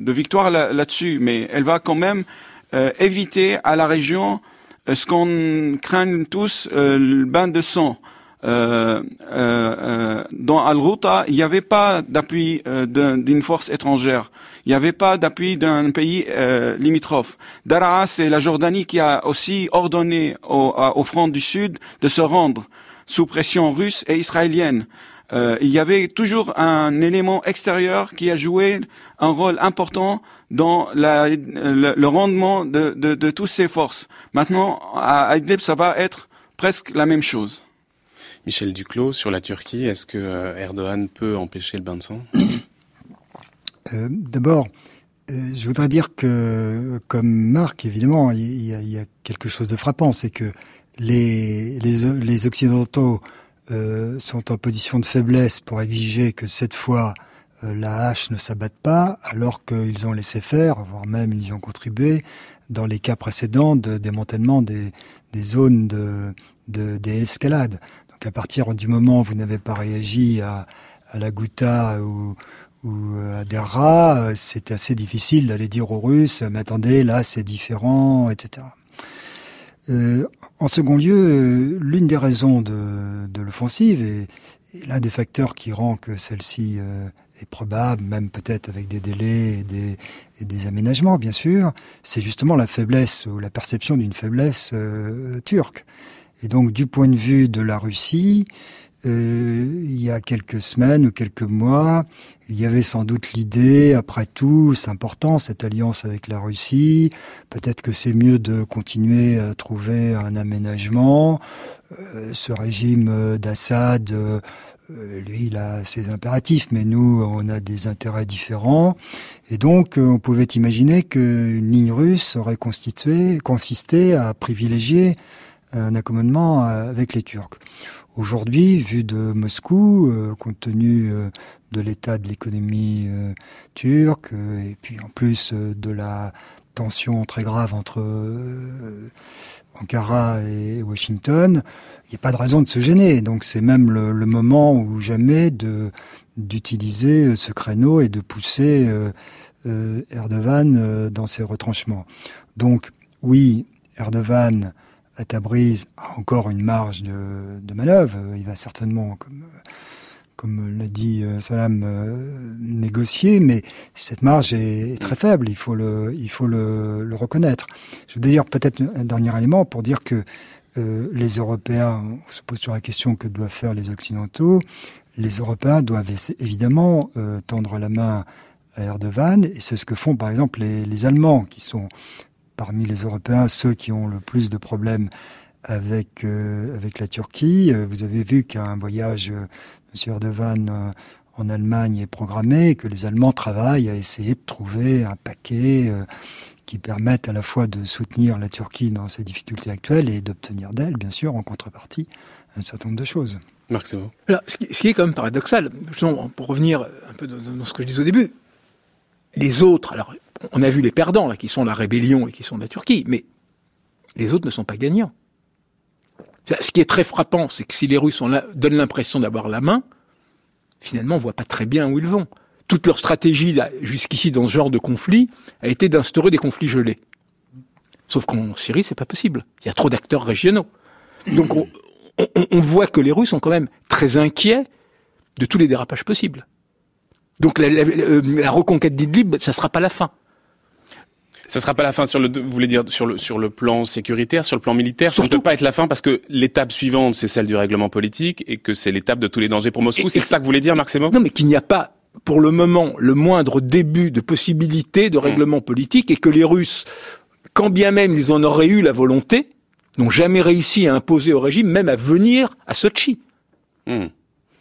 de victoires là-dessus, mais elle va quand même euh, éviter à la région euh, ce qu'on craint tous, le bain de sang. Euh, euh, dans Al-Ghouta, il n'y avait pas d'appui d'une force étrangère. Il n'y avait pas d'appui d'un pays limitrophe. Daraa, c'est la Jordanie qui a aussi ordonné au, au front du Sud de se rendre sous pression russe et israélienne. euh, il y avait toujours un élément extérieur qui a joué un rôle important dans la, le, rendement de, de, de toutes ces forces. Maintenant, à Idlib, ça va être presque la même chose. Michel Duclos, sur la Turquie, est-ce que euh, Erdogan peut empêcher le bain de sang? Euh, D'abord, euh, je voudrais dire que, comme Marc, évidemment, il y, a, il y a quelque chose de frappant, c'est que les, les, les Occidentaux euh, sont en position de faiblesse pour exiger que cette fois euh, la hache ne s'abatte pas, alors qu'ils ont laissé faire, voire même ils y ont contribué, dans les cas précédents de démantèlement des, des zones de, de, Donc à partir du moment où vous n'avez pas réagi à, à la Ghouta ou, ou à Derra, c'est assez difficile d'aller dire aux Russes, mais attendez, là c'est différent, etc. Euh, en second lieu, euh, l'une des raisons de, de l'offensive et, l'un des facteurs qui rend que celle-ci euh, est probable, même peut-être avec des délais et des, et des aménagements, bien sûr, c'est justement la faiblesse ou la perception d'une faiblesse turque. Et donc, du point de vue de la Russie, euh, il y a quelques semaines ou quelques mois, il y avait sans doute l'idée, après tout, c'est important cette alliance avec la Russie, peut-être que c'est mieux de continuer à trouver un aménagement. Euh, ce régime d'Assad, euh, lui, il a ses impératifs, mais nous, on a des intérêts différents. Et donc, on pouvait imaginer qu'une ligne russe aurait constitué, consisté à privilégier un accommodement avec les Turcs. Aujourd'hui, vu de Moscou, euh, compte tenu euh, de l'état de l'économie euh, turque et puis en plus de la tension très grave entre Ankara et Washington, il n'y a pas de raison de se gêner. Donc c'est même le, moment ou jamais de d'utiliser ce créneau et de pousser Erdogan dans ses retranchements. Donc oui, Erdogan Tabriz a encore une marge de, manœuvre. Il va certainement, comme, comme l'a dit euh, Salam, euh, négocier, mais cette marge est, très faible. Il faut le, il faut le, reconnaître. Je veux dire peut-être un dernier élément pour dire que euh, les Européens, on se pose sur la question que doivent faire les Occidentaux. Les Européens doivent évidemment tendre la main à Erdogan, et c'est ce que font par exemple les Allemands, qui sont parmi les Européens ceux qui ont le plus de problèmes avec euh, avec la Turquie. Euh, vous avez vu qu'un voyage euh, M. Erdogan en Allemagne est programmé, que les Allemands travaillent à essayer de trouver un paquet qui permette à la fois de soutenir la Turquie dans ses difficultés actuelles et d'obtenir d'elle, bien sûr, en contrepartie, un certain nombre de choses. Marc, c'est bon. ce, qui, est quand même paradoxal, pour revenir un peu dans ce que je disais au début, les autres, alors on a vu les perdants, là, qui sont la rébellion et qui sont la Turquie, mais les autres ne sont pas gagnants. Ce qui est très frappant, c'est que si les Russes donnent l'impression d'avoir la main, finalement, on voit pas très bien où ils vont. Toute leur stratégie, jusqu'ici, dans ce genre de conflit, a été d'instaurer des conflits gelés. Sauf qu'en Syrie, c'est pas possible. Il y a trop d'acteurs régionaux. Donc, on, voit que les Russes sont quand même très inquiets de tous les dérapages possibles. Donc, la, la reconquête d'Idlib, ça sera pas la fin. Ça sera pas la fin sur le, vous voulez dire sur le sur le plan sécuritaire, sur le plan militaire. Ça ne peut pas être la fin parce que l'étape suivante c'est celle du règlement politique et que c'est l'étape de tous les dangers pour Moscou. C'est ça que vous voulez dire, Marc Non, mais qu'il n'y a pas pour le moment le moindre début de possibilité de hmm. règlement politique et que les Russes, quand bien même ils en auraient eu la volonté, n'ont jamais réussi à imposer au régime, même à venir à Sochi. Hmm.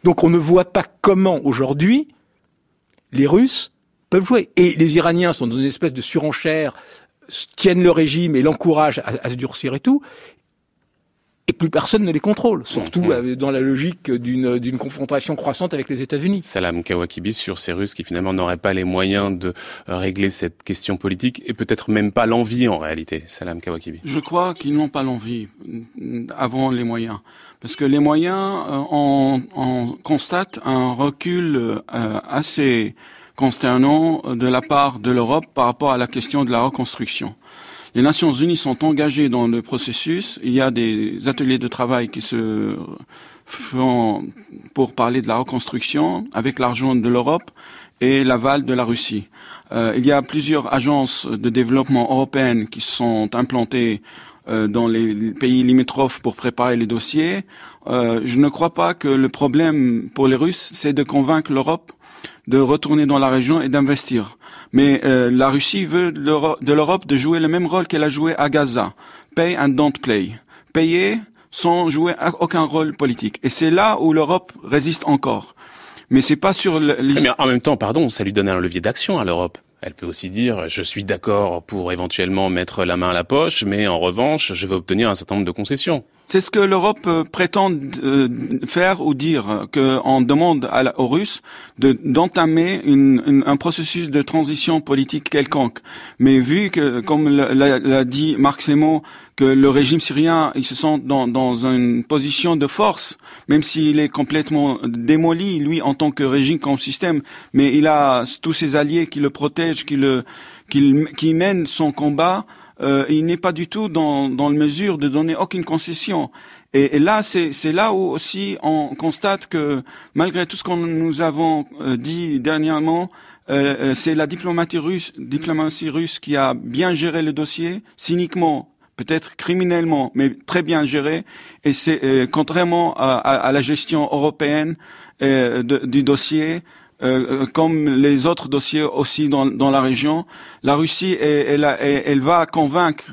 Donc on ne voit pas comment aujourd'hui les Russes peuvent jouer. Et les Iraniens sont dans une espèce de surenchère, tiennent le régime et l'encouragent à, se durcir et tout. Et plus personne ne les contrôle, surtout mm-hmm. dans la logique d'une confrontation croissante avec les États-Unis. Salam Kawakibi sur ces Russes qui finalement n'auraient pas les moyens de régler cette question politique et peut-être même pas l'envie en réalité. Salam Kawakibi. Je crois qu'ils n'ont pas l'envie avant les moyens. Parce que les moyens, euh, on, on constate un recul euh, assez consternant de la part de l'Europe par rapport à la question de la reconstruction. Les Nations Unies sont engagées dans le processus. Il y a des ateliers de travail qui se font pour parler de la reconstruction avec l'argent de l'Europe et l'aval de la Russie. Euh, il y a plusieurs agences de développement européennes qui sont implantées dans les pays limitrophes pour préparer les dossiers. je ne crois pas que le problème pour les Russes, c'est de convaincre l'Europe de retourner dans la région et d'investir. Mais la Russie veut de l'Europe de jouer le même rôle qu'elle a joué à Gaza. Pay and don't play. Payer sans jouer aucun rôle politique. Et c'est là où l'Europe résiste encore. Mais c'est pas sur Mais en même temps, pardon, ça lui donne un levier d'action à l'Europe. Elle peut aussi dire je suis d'accord pour éventuellement mettre la main à la poche, mais en revanche, je vais obtenir un certain nombre de concessions. C'est ce que l'Europe euh, prétend euh, faire ou dire, qu'on demande à aux Russes d'entamer un processus de transition politique quelconque. Mais vu que, comme l'a dit Marc Semo, que le régime syrien, il se sent dans, dans une position de force, même s'il est complètement démoli, lui, en tant que régime comme système, mais il a tous ses alliés qui le protègent, qui le, qui, qui mènent son combat, euh, il n'est pas du tout dans, dans la mesure de donner aucune concession. Et, là, c'est là où aussi on constate que malgré tout ce que nous avons euh, dit dernièrement, euh, euh, c'est la diplomatie russe, diplomatie russe qui a bien géré le dossier, cyniquement, peut-être criminellement, mais très bien géré. Et c'est contrairement à, à, la gestion européenne du dossier, euh, comme les autres dossiers aussi dans, dans la région, la Russie, elle, elle, elle, va convaincre,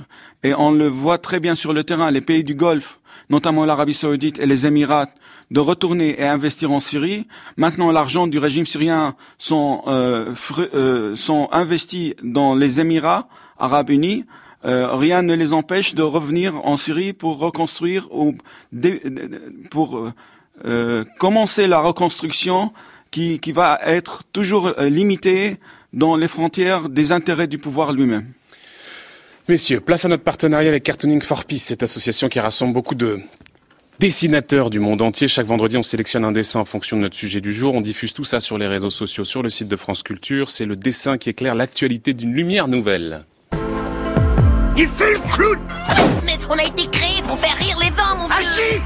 et on le voit très bien sur le terrain, les pays du Golfe, notamment l'Arabie saoudite et les Émirats, de retourner et investir en Syrie. Maintenant, l'argent du régime syrien sont, euh, euh, sont investis dans les Émirats arabes unis. Euh, rien ne les empêche de revenir en Syrie pour reconstruire ou pour euh, commencer la reconstruction qui, qui va être toujours euh, limité dans les frontières des intérêts du pouvoir lui-même. Messieurs, place à notre partenariat avec Cartooning for Peace, cette association qui rassemble beaucoup de dessinateurs du monde entier. Chaque vendredi, on sélectionne un dessin en fonction de notre sujet du jour. On diffuse tout ça sur les réseaux sociaux, sur le site de France Culture. C'est le dessin qui éclaire l'actualité d'une lumière nouvelle. Il fait le clown Mais on a été créé pour faire rire les hommes, mon vieux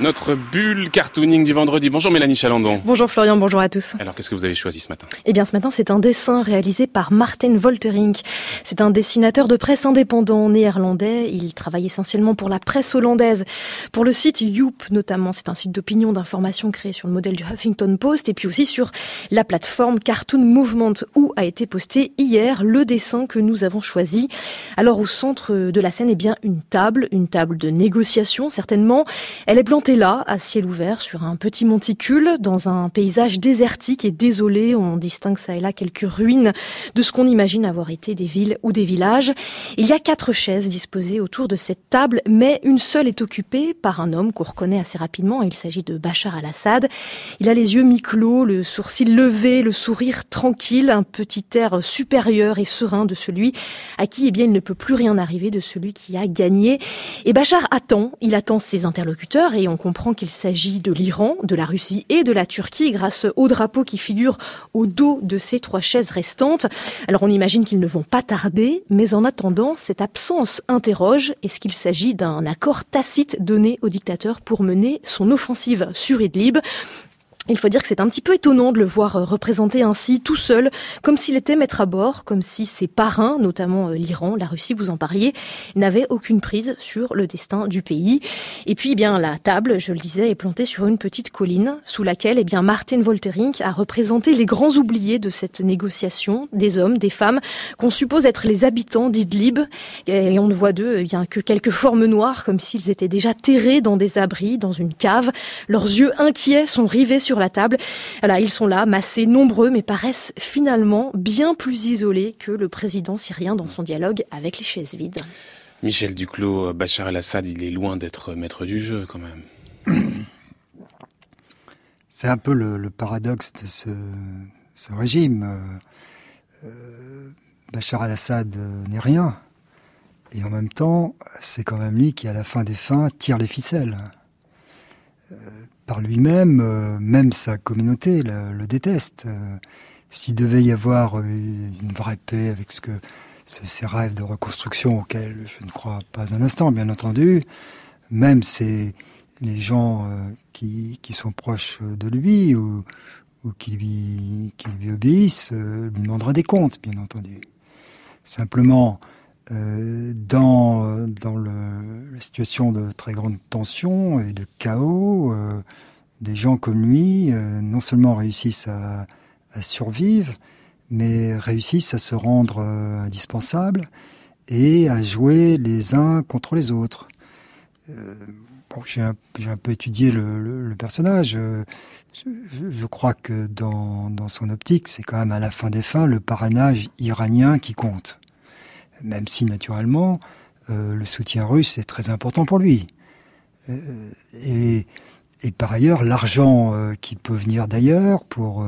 notre bulle cartooning du vendredi. Bonjour Mélanie Chalandon. Bonjour Florian, bonjour à tous. Alors qu'est-ce que vous avez choisi ce matin? Eh bien ce matin c'est un dessin réalisé par Martin Volterink. C'est un dessinateur de presse indépendant néerlandais. Il travaille essentiellement pour la presse hollandaise, pour le site Yoop notamment. C'est un site d'opinion d'information créé sur le modèle du Huffington Post et puis aussi sur la plateforme Cartoon Movement où a été posté hier le dessin que nous avons choisi. Alors au centre de la scène, eh bien une table, une table de négociation certainement. Elle est plantée là, à ciel ouvert, sur un petit monticule, dans un paysage désertique et désolé. On distingue ça et là quelques ruines de ce qu'on imagine avoir été des villes ou des villages. Il y a quatre chaises disposées autour de cette table, mais une seule est occupée par un homme qu'on reconnaît assez rapidement. Il s'agit de Bachar al-Assad. Il a les yeux mi-clos, le sourcil levé, le sourire tranquille, un petit air supérieur et serein de celui à qui eh bien, il ne peut plus rien arriver, de celui qui a gagné. Et Bachar attend, il attend ses interlocuteurs et on comprend qu'il s'agit de l'Iran, de la Russie et de la Turquie grâce au drapeau qui figure au dos de ces trois chaises restantes. Alors on imagine qu'ils ne vont pas tarder, mais en attendant, cette absence interroge. Est-ce qu'il s'agit d'un accord tacite donné au dictateur pour mener son offensive sur Idlib? Il faut dire que c'est un petit peu étonnant de le voir euh, représenté ainsi, tout seul, comme s'il était maître à bord, comme si ses parrains, notamment euh, l'Iran, la Russie, vous en parliez, n'avaient aucune prise sur le destin du pays. Et puis, eh bien, la table, je le disais, est plantée sur une petite colline, sous laquelle, eh bien, Martin Volterink a représenté les grands oubliés de cette négociation, des hommes, des femmes, qu'on suppose être les habitants d'Idlib. Et on ne voit d'eux, eh bien, que quelques formes noires, comme s'ils étaient déjà terrés dans des abris, dans une cave. Leurs yeux inquiets sont rivés sur la table. Voilà, ils sont là, massés, nombreux, mais paraissent finalement bien plus isolés que le président syrien dans son dialogue avec les chaises vides. Michel Duclos, Bachar el-Assad, il est loin d'être maître du jeu quand même. C'est un peu le, paradoxe de ce, régime. Euh, euh, Bachar el-Assad n'est rien. Et en même temps, c'est quand même lui qui, à la fin des fins, tire les ficelles. Euh, par lui-même, euh, même sa communauté le, déteste. Euh, s'il devait y avoir une vraie paix avec ce que ces rêves de reconstruction auxquels je ne crois pas un instant, bien entendu, même c'est les gens euh, qui, qui, sont proches de lui ou, ou qui, lui, qui lui obéissent lui demanderaient des comptes, bien entendu. Simplement, euh, dans, dans la situation de très grande tension et de chaos, euh, des gens comme lui euh, non seulement réussissent à, survivre, mais réussissent à se rendre indispensables et à jouer les uns contre les autres. J'ai un, peu étudié le, personnage. Je, je, crois que dans, dans son optique, c'est quand même à la fin des fins le parrainage iranien qui compte même si naturellement euh, le soutien russe est très important pour lui. Euh, et, et, par ailleurs, l'argent euh, qui peut venir d'ailleurs pour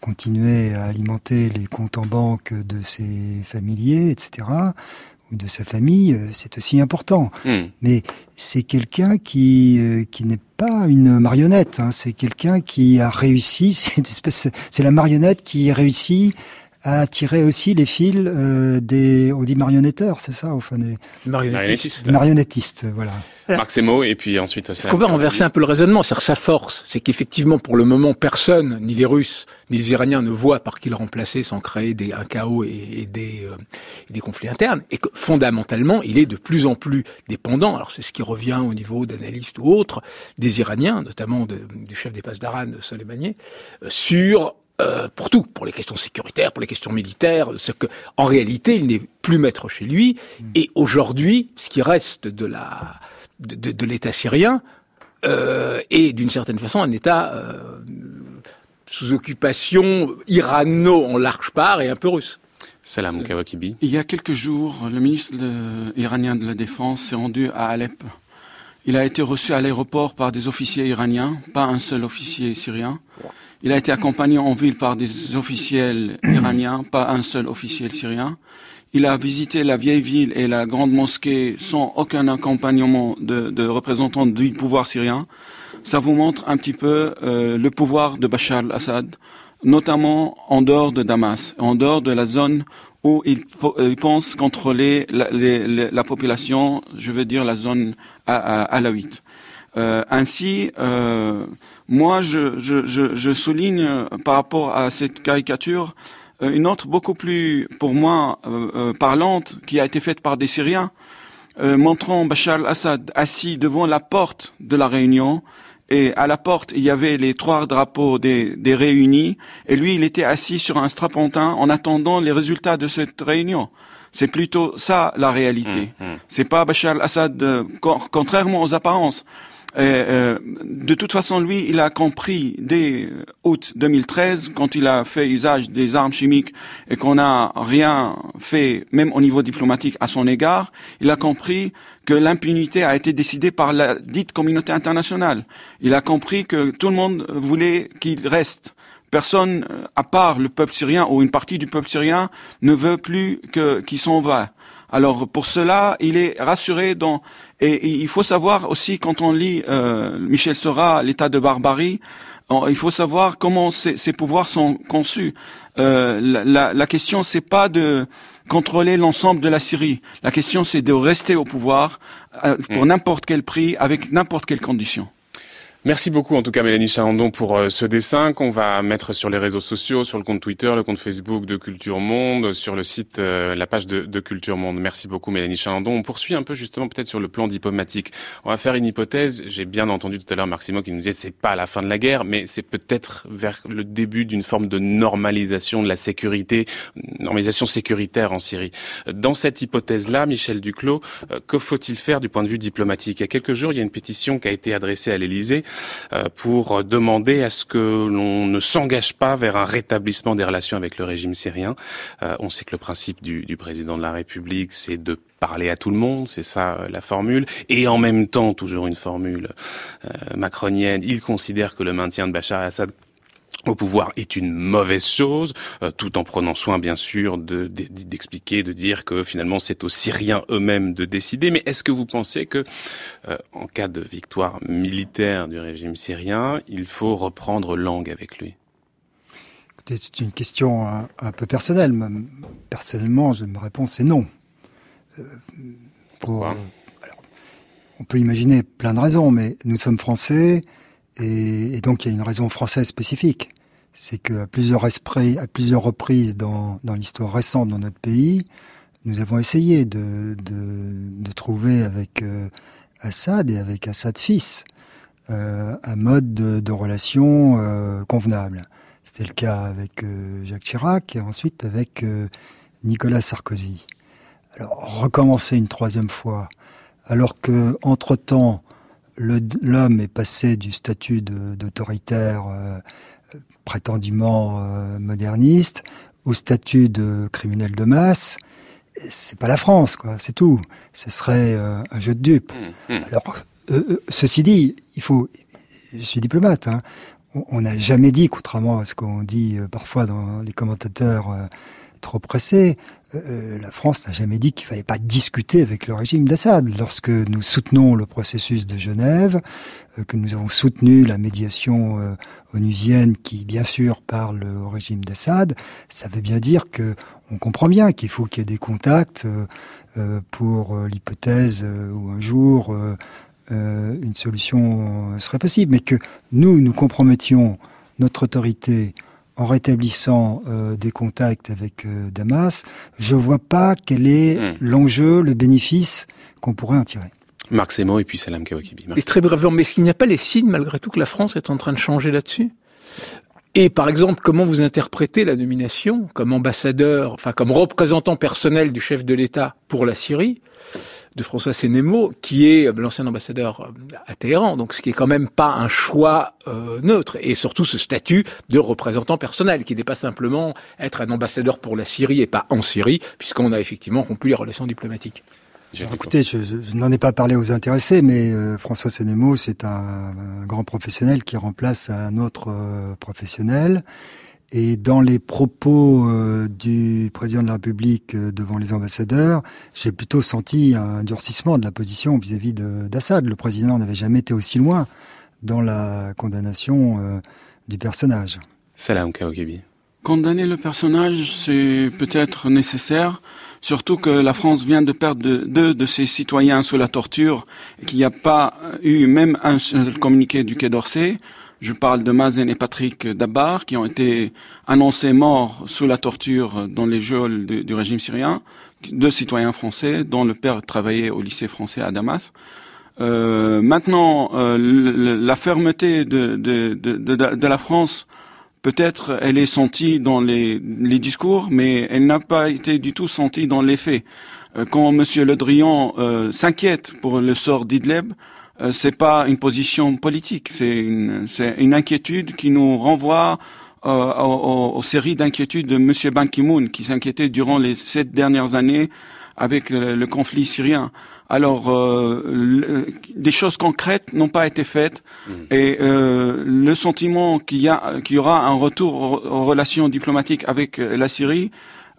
continuer à alimenter les comptes en banque de ses familiers, etc., ou de sa famille, c'est aussi important. Mm. Mais c'est quelqu'un qui, qui n'est pas une marionnette, hein, c'est quelqu'un qui a réussi, c'est la marionnette qui réussit à tirer aussi les fils euh, des, on dit marionnetteurs, c'est ça, enfin des marionnettistes. Marionnettistes, voilà. voilà. Marc Semo, et puis ensuite. Est-ce qu'on peut renverser un peu le raisonnement, c'est sa force, c'est qu'effectivement pour le moment personne, ni les Russes ni les Iraniens, ne voient par qui le remplacer sans créer des, un chaos et, et des, euh, des conflits internes, et que fondamentalement il est de plus en plus dépendant. Alors c'est ce qui revient au niveau d'analystes ou autres des Iraniens, notamment de, du chef des passes d'Aran, Soleimani, euh, sur euh, pour tout, pour les questions sécuritaires, pour les questions militaires, ce que, en réalité, il n'est plus maître chez lui. Et aujourd'hui, ce qui reste de la, de, de, de l'État syrien euh, est d'une certaine façon un État euh, sous occupation irano en large part et un peu russe. Salam Kawakibi. Il y a quelques jours, le ministre de, iranien de la Défense s'est rendu à Alep. Il a été reçu à l'aéroport par des officiers iraniens, pas un seul officier syrien. Il a été accompagné en ville par des officiels iraniens, pas un seul officiel syrien. Il a visité la vieille ville et la grande mosquée sans aucun accompagnement de, de représentants du pouvoir syrien. Ça vous montre un petit peu euh, le pouvoir de Bachar al-Assad, notamment en dehors de Damas, en dehors de la zone où il, il pense contrôler la, la, la, population, je veux dire la zone alaouite. Euh, ainsi, euh, moi, je, je, je, je, souligne euh, par rapport à cette caricature euh, une autre beaucoup plus, pour moi, euh, parlante, qui a été faite par des Syriens, montrant Bachar al-Assad assis devant la porte de la réunion. Et à la porte, il y avait les trois drapeaux des, des réunis. Et lui, il était assis sur un strapontin en attendant les résultats de cette réunion. C'est plutôt ça la réalité. Mmh, mmh. C'est pas Bachar al-Assad, contrairement aux apparences. Euh, de toute façon, lui, il a compris dès août 2013, quand il a fait usage des armes chimiques et qu'on n'a rien fait, même au niveau diplomatique, à son égard, il a compris que l'impunité a été décidée par la dite communauté internationale. Il a compris que tout le monde voulait qu'il reste. Personne, à part le peuple syrien ou une partie du peuple syrien, ne veut plus qu'il s'en va. Alors pour cela, il est rassuré dans et, il faut savoir aussi quand on lit euh, Michel Seurat, l'état de barbarie, il faut savoir comment ces, ces pouvoirs sont conçus. Euh, la, la, la question c'est pas de contrôler l'ensemble de la Syrie. La question c'est de rester au pouvoir euh, pour mmh. n'importe quel prix, avec n'importe quelle condition. Merci beaucoup en tout cas Mélanie Chalandon pour euh, ce dessin qu'on va mettre sur les réseaux sociaux, sur le compte Twitter, le compte Facebook de Culture Monde, sur le site, euh, la page de, de, Culture Monde. Merci beaucoup Mélanie Chalandon. On poursuit un peu justement peut-être sur le plan diplomatique. On va faire une hypothèse. J'ai bien entendu tout à l'heure Marc Simon qui nous disait c'est pas la fin de la guerre, mais c'est peut-être vers le début d'une forme de normalisation de la sécurité, normalisation sécuritaire en Syrie. Dans cette hypothèse-là, Michel Duclos, euh, que faut-il faire du point de vue diplomatique? Il y a quelques jours, il y a une pétition qui a été adressée à l'Élysée pour demander à ce que l'on ne s'engage pas vers un rétablissement des relations avec le régime syrien. Euh, on sait que le principe du, du président de la République, c'est de parler à tout le monde, c'est ça euh, la formule, et en même temps, toujours une formule euh, macronienne, il considère que le maintien de Bachar al-Assad au pouvoir est une mauvaise chose, euh, tout en prenant soin, bien sûr, d'expliquer, de, de, dire que finalement c'est aux Syriens eux-mêmes de décider. Mais est-ce que vous pensez que, euh, en cas de victoire militaire du régime syrien, il faut reprendre langue avec lui? Écoutez, c'est une question un, un, peu personnelle. Personnellement, ma réponse est non. Euh, Pourquoi? alors, On peut imaginer plein de raisons, mais nous sommes français. Et, donc il y a une raison française spécifique, c'est qu'à plusieurs reprises dans, l'histoire récente dans notre pays, nous avons essayé de, trouver avec Assad et avec Assad fils un mode de, relation convenable. C'était le cas avec Jacques Chirac et ensuite avec Nicolas Sarkozy. Alors recommencer une troisième fois, alors que entre temps l'homme est passé du statut d'autoritaire euh, prétendument euh, moderniste au statut de criminel de masse, c'est pas la France, quoi. C'est tout. Ce serait euh, un jeu de dupes. Mmh, mmh. Alors, ceci dit, il faut. Je suis diplomate. Hein, on n'a jamais dit, contrairement à ce qu'on dit parfois dans les commentateurs trop pressés, euh, la France n'a jamais dit qu'il fallait pas discuter avec le régime d'Assad. Lorsque nous soutenons le processus de Genève, euh, que nous avons soutenu la médiation euh, onusienne qui, bien sûr, parle au régime d'Assad, ça veut bien dire que on comprend bien qu'il faut qu'il y ait des contacts pour l'hypothèse où un jour une solution serait possible, mais que nous, nous compromettions notre autorité en rétablissant euh, des contacts avec euh, Damas, je vois pas quel est hmm. l'enjeu, le bénéfice qu'on pourrait en tirer. Marc Semo et puis Salam Kawakibi. Et très brièvement, mais est-ce qu'il n'y a pas les signes malgré tout que la France est en train de changer là-dessus? Et par exemple, comment vous interprétez la nomination comme ambassadeur, enfin comme représentant personnel du chef de l'État pour la Syrie de François Sénémo, qui est euh, l'ancien ambassadeur euh, à Téhéran, donc ce qui est quand même pas un choix euh, neutre, et surtout ce statut de représentant personnel, qui n'est pas simplement être un ambassadeur pour la Syrie et pas en Syrie, puisqu'on a effectivement rompu les relations diplomatiques. Écoutez, je, n'en ai pas parlé aux intéressés, mais François Sénémo, c'est un, grand professionnel qui remplace un autre professionnel. Et dans les propos euh, du président de la République euh, devant les ambassadeurs, j'ai plutôt senti un durcissement de la position vis-à-vis d'Assad. Le président n'avait jamais été aussi loin dans la condamnation euh, du personnage. Salam Kaokebi. Condamner le personnage, c'est peut-être nécessaire, surtout que la France vient de perdre deux de ses citoyens sous la torture, qu'il n'y a pas eu même un seul communiqué du Quai d'Orsay. Je parle de Mazen et Patrick Dabar qui ont été annoncés morts sous la torture dans les geôles du régime syrien, deux citoyens français dont le père travaillait au lycée français à Damas. Euh, maintenant, euh, la fermeté de, la France, peut-être elle est sentie dans les, les discours, mais elle n'a pas été du tout sentie dans les faits. Euh, quand M. Le Drian euh, s'inquiète pour le sort d'Idleb, euh, c'est pas une position politique, c'est une, une inquiétude qui nous renvoie euh, aux, aux, séries d'inquiétudes de M. Ban Ki-moon, qui s'inquiétait durant les sept dernières années avec le, conflit syrien. Alors, euh, des choses concrètes n'ont pas été faites mm. et euh, le sentiment qu'il y, a, qu'il y aura un retour aux, relations diplomatiques avec la Syrie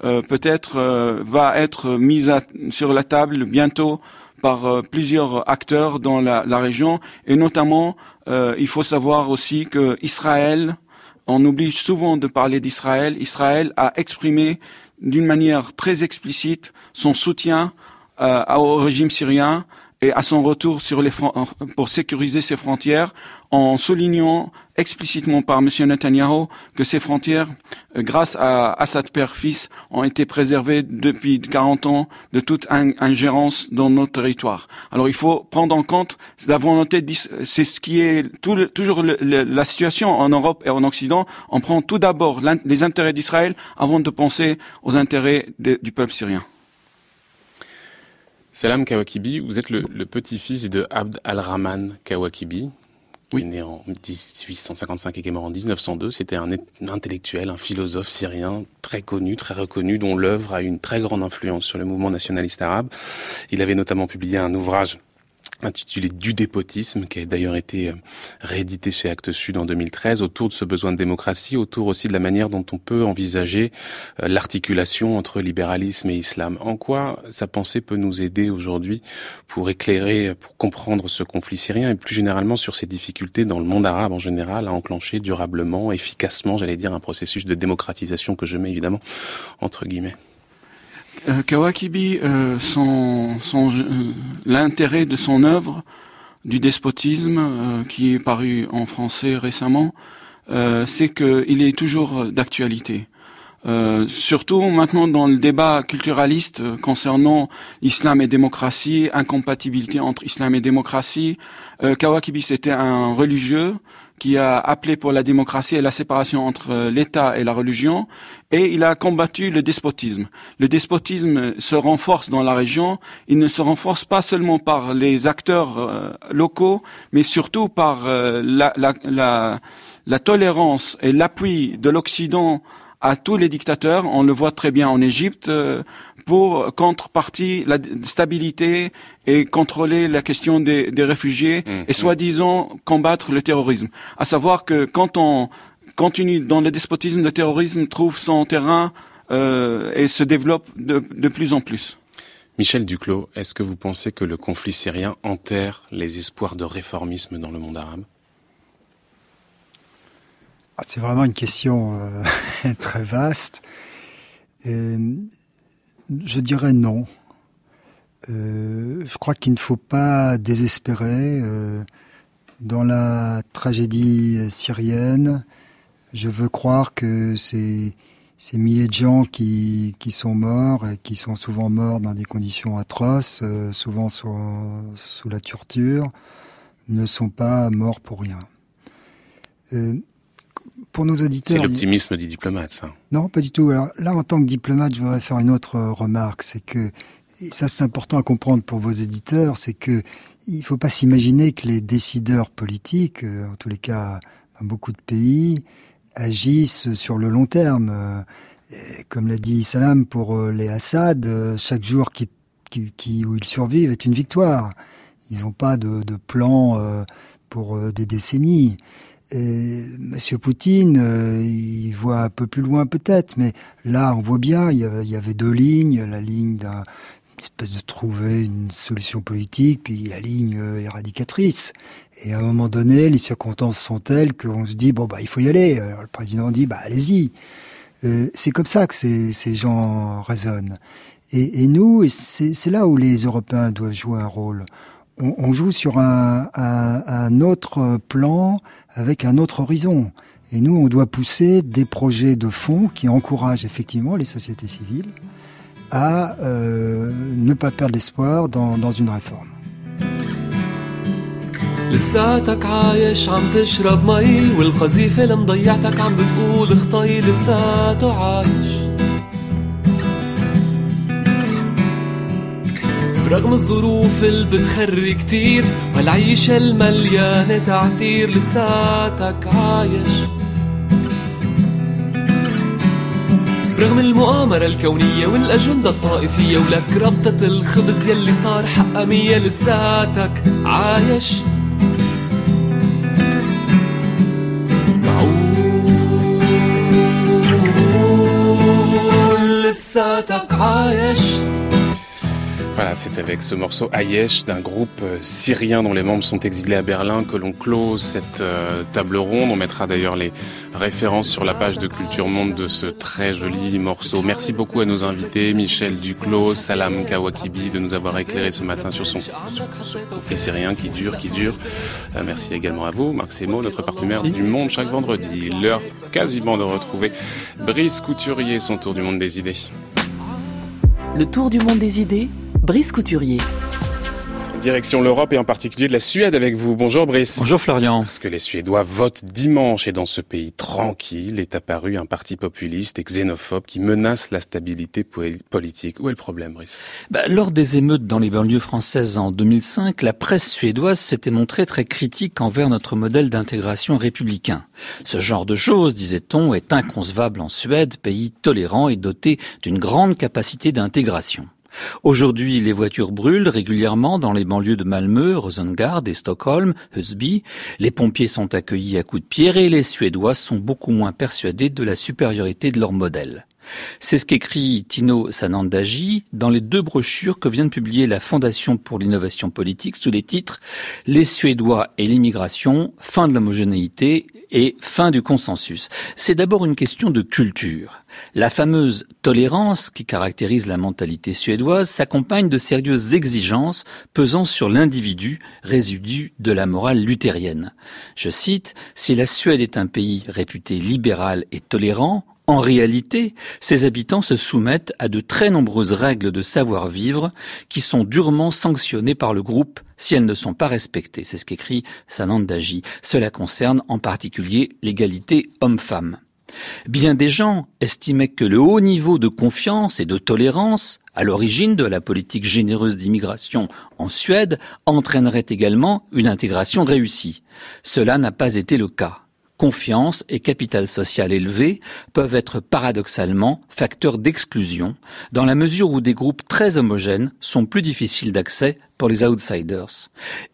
euh, peut-être va être mis sur la table bientôt par euh, plusieurs acteurs dans la, la, région et notamment euh, il faut savoir aussi que Israël on oublie souvent de parler d'Israël Israël a exprimé d'une manière très explicite son soutien euh, au régime syrien et à son retour sur les pour sécuriser ses frontières en soulignant explicitement par M. Netanyahu que ces frontières, euh, grâce à Assad père-fils, ont été préservées depuis 40 ans de toute ingérence dans nos territoires. Alors il faut prendre en compte la volonté, c'est ce qui est toujours la situation en Europe et en Occident. On prend tout d'abord les intérêts d'Israël avant de penser aux intérêts du peuple syrien. Salam Kawakibi, vous êtes le, petit-fils de Abd al-Rahman Kawakibi, qui est né en 1855 et qui est mort en 1902. C'était un, intellectuel, un philosophe syrien très connu, très reconnu, dont l'œuvre a une très grande influence sur le mouvement nationaliste arabe. Il avait notamment publié un ouvrage intitulé Du dépotisme, qui a d'ailleurs été euh, réédité chez Actes Sud en 2013, autour de ce besoin de démocratie, autour aussi de la manière dont on peut envisager euh, l'articulation entre libéralisme et islam. En quoi sa pensée peut nous aider aujourd'hui pour éclairer, pour comprendre ce conflit syrien et plus généralement sur ces difficultés dans le monde arabe en général à enclencher durablement, efficacement, j'allais dire, un processus de démocratisation que je mets évidemment entre guillemets. Euh, Kawakibi, euh, son, son, euh, l'intérêt de son œuvre du despotisme, qui est paru en français récemment, c'est qu'il est toujours d'actualité. Euh, surtout maintenant dans le débat culturaliste euh, concernant islam et démocratie, incompatibilité entre islam et démocratie. Euh, Kawakibi, c'était un religieux qui a appelé pour la démocratie et la séparation entre euh, l'État et la religion, et il a combattu le despotisme. Le despotisme se renforce dans la région, il ne se renforce pas seulement par les acteurs locaux, mais surtout par la, la, la, la tolérance et l'appui de l'Occident à tous les dictateurs. On le voit très bien en Égypte euh, pour contrepartie la stabilité et contrôler la question des, réfugiés mmh, et mmh. soi-disant combattre le terrorisme. À savoir que quand on continue dans le despotisme, le terrorisme trouve son terrain euh, et se développe de, de plus en plus. Michel Duclos, est-ce que vous pensez que le conflit syrien enterre les espoirs de réformisme dans le monde arabe? C'est vraiment une question euh, très vaste. je dirais non. Euh, je crois qu'il ne faut pas désespérer. Euh, dans la tragédie syrienne, je veux croire que ces, ces milliers de gens qui, qui sont morts et qui sont souvent morts dans des conditions atroces, souvent sous, sous la torture, ne sont pas morts pour rien pour nos auditeurs. C'est l'optimisme des diplomates, ça. Non, pas du tout. Alors là, en tant que diplomate, je voudrais faire une autre euh, remarque. C'est que, et ça c'est important à comprendre pour vos éditeurs, c'est que il faut pas s'imaginer que les décideurs politiques, euh, en tous les cas dans beaucoup de pays, agissent sur le long terme. Euh, comme l'a dit Salam pour les Assad, chaque jour qui, qui, où ils survivent est une victoire. Ils n'ont pas de, de plan pour des décennies. Monsieur Poutine, euh, il voit un peu plus loin peut-être, mais là, on voit bien, il y avait, deux lignes, la ligne d'un espèce de trouver une solution politique, puis la ligne euh, éradicatrice. Et à un moment donné, les circonstances sont telles qu'on se dit bon bah il faut y aller. Alors, le président dit bah allez-y. Euh, c'est comme ça que ces, gens raisonnent. Et nous, c'est là où les Européens doivent jouer un rôle on, joue sur un, autre plan avec un autre horizon. Et nous, on doit pousser des projets de fonds qui encouragent effectivement les sociétés civiles à euh, ne pas perdre l'espoir dans, dans une réforme. رغم الظروف اللي بتخري كتير والعيشة المليانة تعتير لساتك عايش. رغم المؤامرة الكونية والأجندة الطائفية ولك ربطة الخبز يلي صار حقها مية لساتك عايش. معقول لساتك عايش. Voilà, c'est avec ce morceau Ayesh d'un groupe euh, syrien dont les membres sont exilés à Berlin que l'on close cette euh, table ronde. On mettra d'ailleurs les références sur la page de Culture Monde de ce très joli morceau. Merci beaucoup à nos invités, Michel Duclos, Salam Kawakibi, de nous avoir éclairé ce matin sur son conflit syrien qui dure, qui dure. Euh, merci également à vous, Marc Semo, notre partenaire du Monde chaque vendredi. L'heure quasiment de retrouver Brice Couturier, son tour du monde des idées. Le tour du monde des idées Brice Couturier. Direction l'Europe et en particulier de la Suède avec vous. Bonjour Brice. Bonjour Florian. Parce que les Suédois votent dimanche et dans ce pays tranquille est apparu un parti populiste et xénophobe qui menace la stabilité politique. Où est le problème Brice? Bah, Lors des émeutes dans les banlieues françaises en 2005, la presse suédoise s'était montrée très critique envers notre modèle d'intégration républicain. Ce genre de choses, disait-on, est inconcevable en Suède, pays tolérant et doté d'une grande capacité d'intégration. Aujourd'hui, les voitures brûlent régulièrement dans les banlieues de Malmö, Rosengard et Stockholm, Husby. Les pompiers sont accueillis à coups de pierre et les Suédois sont beaucoup moins persuadés de la supériorité de leur modèle. C'est ce qu'écrit Tino Sanandaji dans les deux brochures que vient de publier la Fondation pour l'innovation politique sous les titres Les Suédois et l'immigration, fin de l'homogénéité et fin du consensus. C'est d'abord une question de culture. La fameuse tolérance qui caractérise la mentalité suédoise s'accompagne de sérieuses exigences pesant sur l'individu, résidu de la morale luthérienne. Je cite, Si la Suède est un pays réputé libéral et tolérant, En réalité, ces habitants se soumettent à de très nombreuses règles de savoir-vivre qui sont durement sanctionnées par le groupe si elles ne sont pas respectées. C'est ce qu'écrit Sanandaji. Cela concerne en particulier l'égalité homme-femme. Bien des gens estimaient que le haut niveau de confiance et de tolérance à l'origine de la politique généreuse d'immigration en Suède entraînerait également une intégration réussie. Cela n'a pas été le cas confiance et capital social élevé peuvent être paradoxalement facteurs d'exclusion, dans la mesure où des groupes très homogènes sont plus difficiles d'accès pour les outsiders.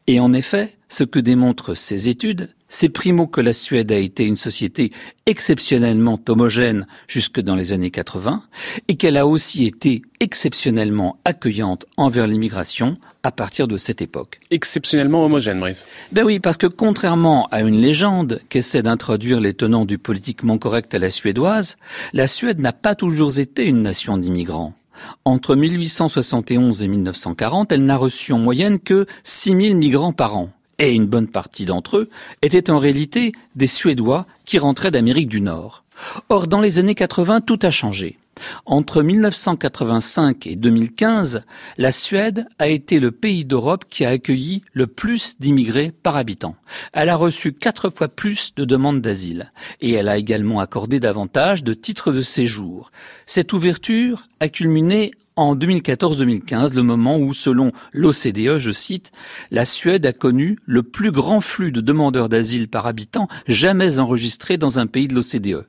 Et en effet, ce que démontrent ces études, c'est primo que la Suède a été une société exceptionnellement homogène jusque dans les années 80 et qu'elle a aussi été exceptionnellement accueillante envers l'immigration à partir de cette époque. Exceptionnellement homogène, Brice. Ben oui, parce que contrairement à une légende qu'essaie d'introduire les tenants du politiquement correct à la suédoise, la Suède n'a pas toujours été une nation d'immigrants. Entre 1871 et 1940, elle n'a reçu en moyenne que 6000 migrants par an et une bonne partie d'entre eux étaient en réalité des Suédois qui rentraient d'Amérique du Nord. Or, dans les années 80, tout a changé. Entre 1985 et 2015, la Suède a été le pays d'Europe qui a accueilli le plus d'immigrés par habitant. Elle a reçu quatre fois plus de demandes d'asile et elle a également accordé davantage de titres de séjour. Cette ouverture a culminé en 2014-2015, le moment où, selon l'OCDE, je cite, la Suède a connu le plus grand flux de demandeurs d'asile par habitant jamais enregistré dans un pays de l'OCDE.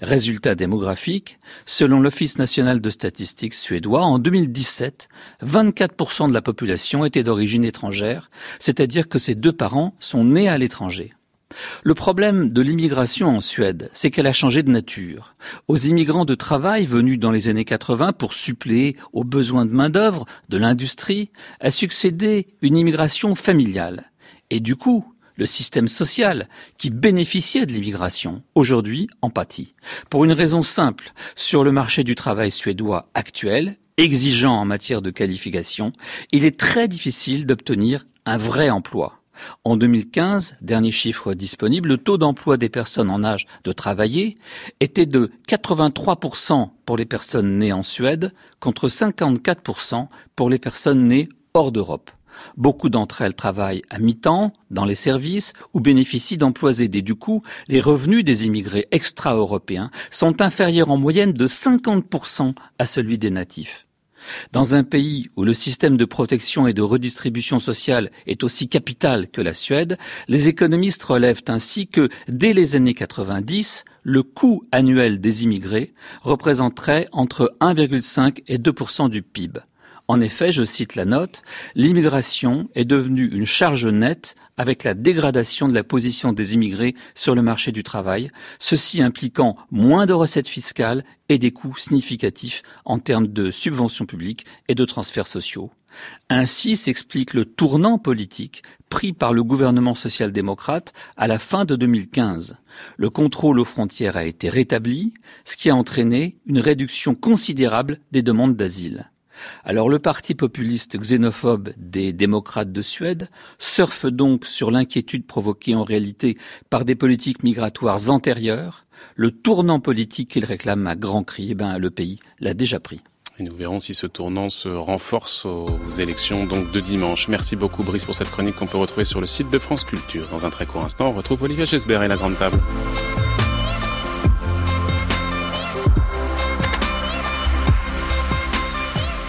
Résultat démographique, selon l'Office national de statistiques suédois, en 2017, 24% de la population était d'origine étrangère, c'est-à-dire que ses deux parents sont nés à l'étranger. Le problème de l'immigration en Suède, c'est qu'elle a changé de nature. Aux immigrants de travail venus dans les années 80 pour suppléer aux besoins de main-d'œuvre de l'industrie, a succédé une immigration familiale. Et du coup, le système social qui bénéficiait de l'immigration, aujourd'hui en pâtit. Pour une raison simple, sur le marché du travail suédois actuel, exigeant en matière de qualification, il est très difficile d'obtenir un vrai emploi. En 2015, dernier chiffre disponible, le taux d'emploi des personnes en âge de travailler était de 83% pour les personnes nées en Suède contre 54% pour les personnes nées hors d'Europe. Beaucoup d'entre elles travaillent à mi-temps, dans les services, ou bénéficient d'emplois aidés. Du coup, les revenus des immigrés extra-européens sont inférieurs en moyenne de 50% à celui des natifs. Dans un pays où le système de protection et de redistribution sociale est aussi capital que la Suède, les économistes relèvent ainsi que dès les années 90, le coût annuel des immigrés représenterait entre 1,5 et 2% du PIB. En effet, je cite la note, l'immigration est devenue une charge nette avec la dégradation de la position des immigrés sur le marché du travail, ceci impliquant moins de recettes fiscales et des coûts significatifs en termes de subventions publiques et de transferts sociaux. Ainsi s'explique le tournant politique pris par le gouvernement social-démocrate à la fin de 2015. Le contrôle aux frontières a été rétabli, ce qui a entraîné une réduction considérable des demandes d'asile. Alors le parti populiste xénophobe des démocrates de Suède surfe donc sur l'inquiétude provoquée en réalité par des politiques migratoires antérieures. Le tournant politique qu'il réclame à grands cris, eh ben, le pays l'a déjà pris. Et nous verrons si ce tournant se renforce aux élections donc de dimanche. Merci beaucoup Brice pour cette chronique qu'on peut retrouver sur le site de France Culture. Dans un très court instant, on retrouve Olivier Gesbert et la Grande Table.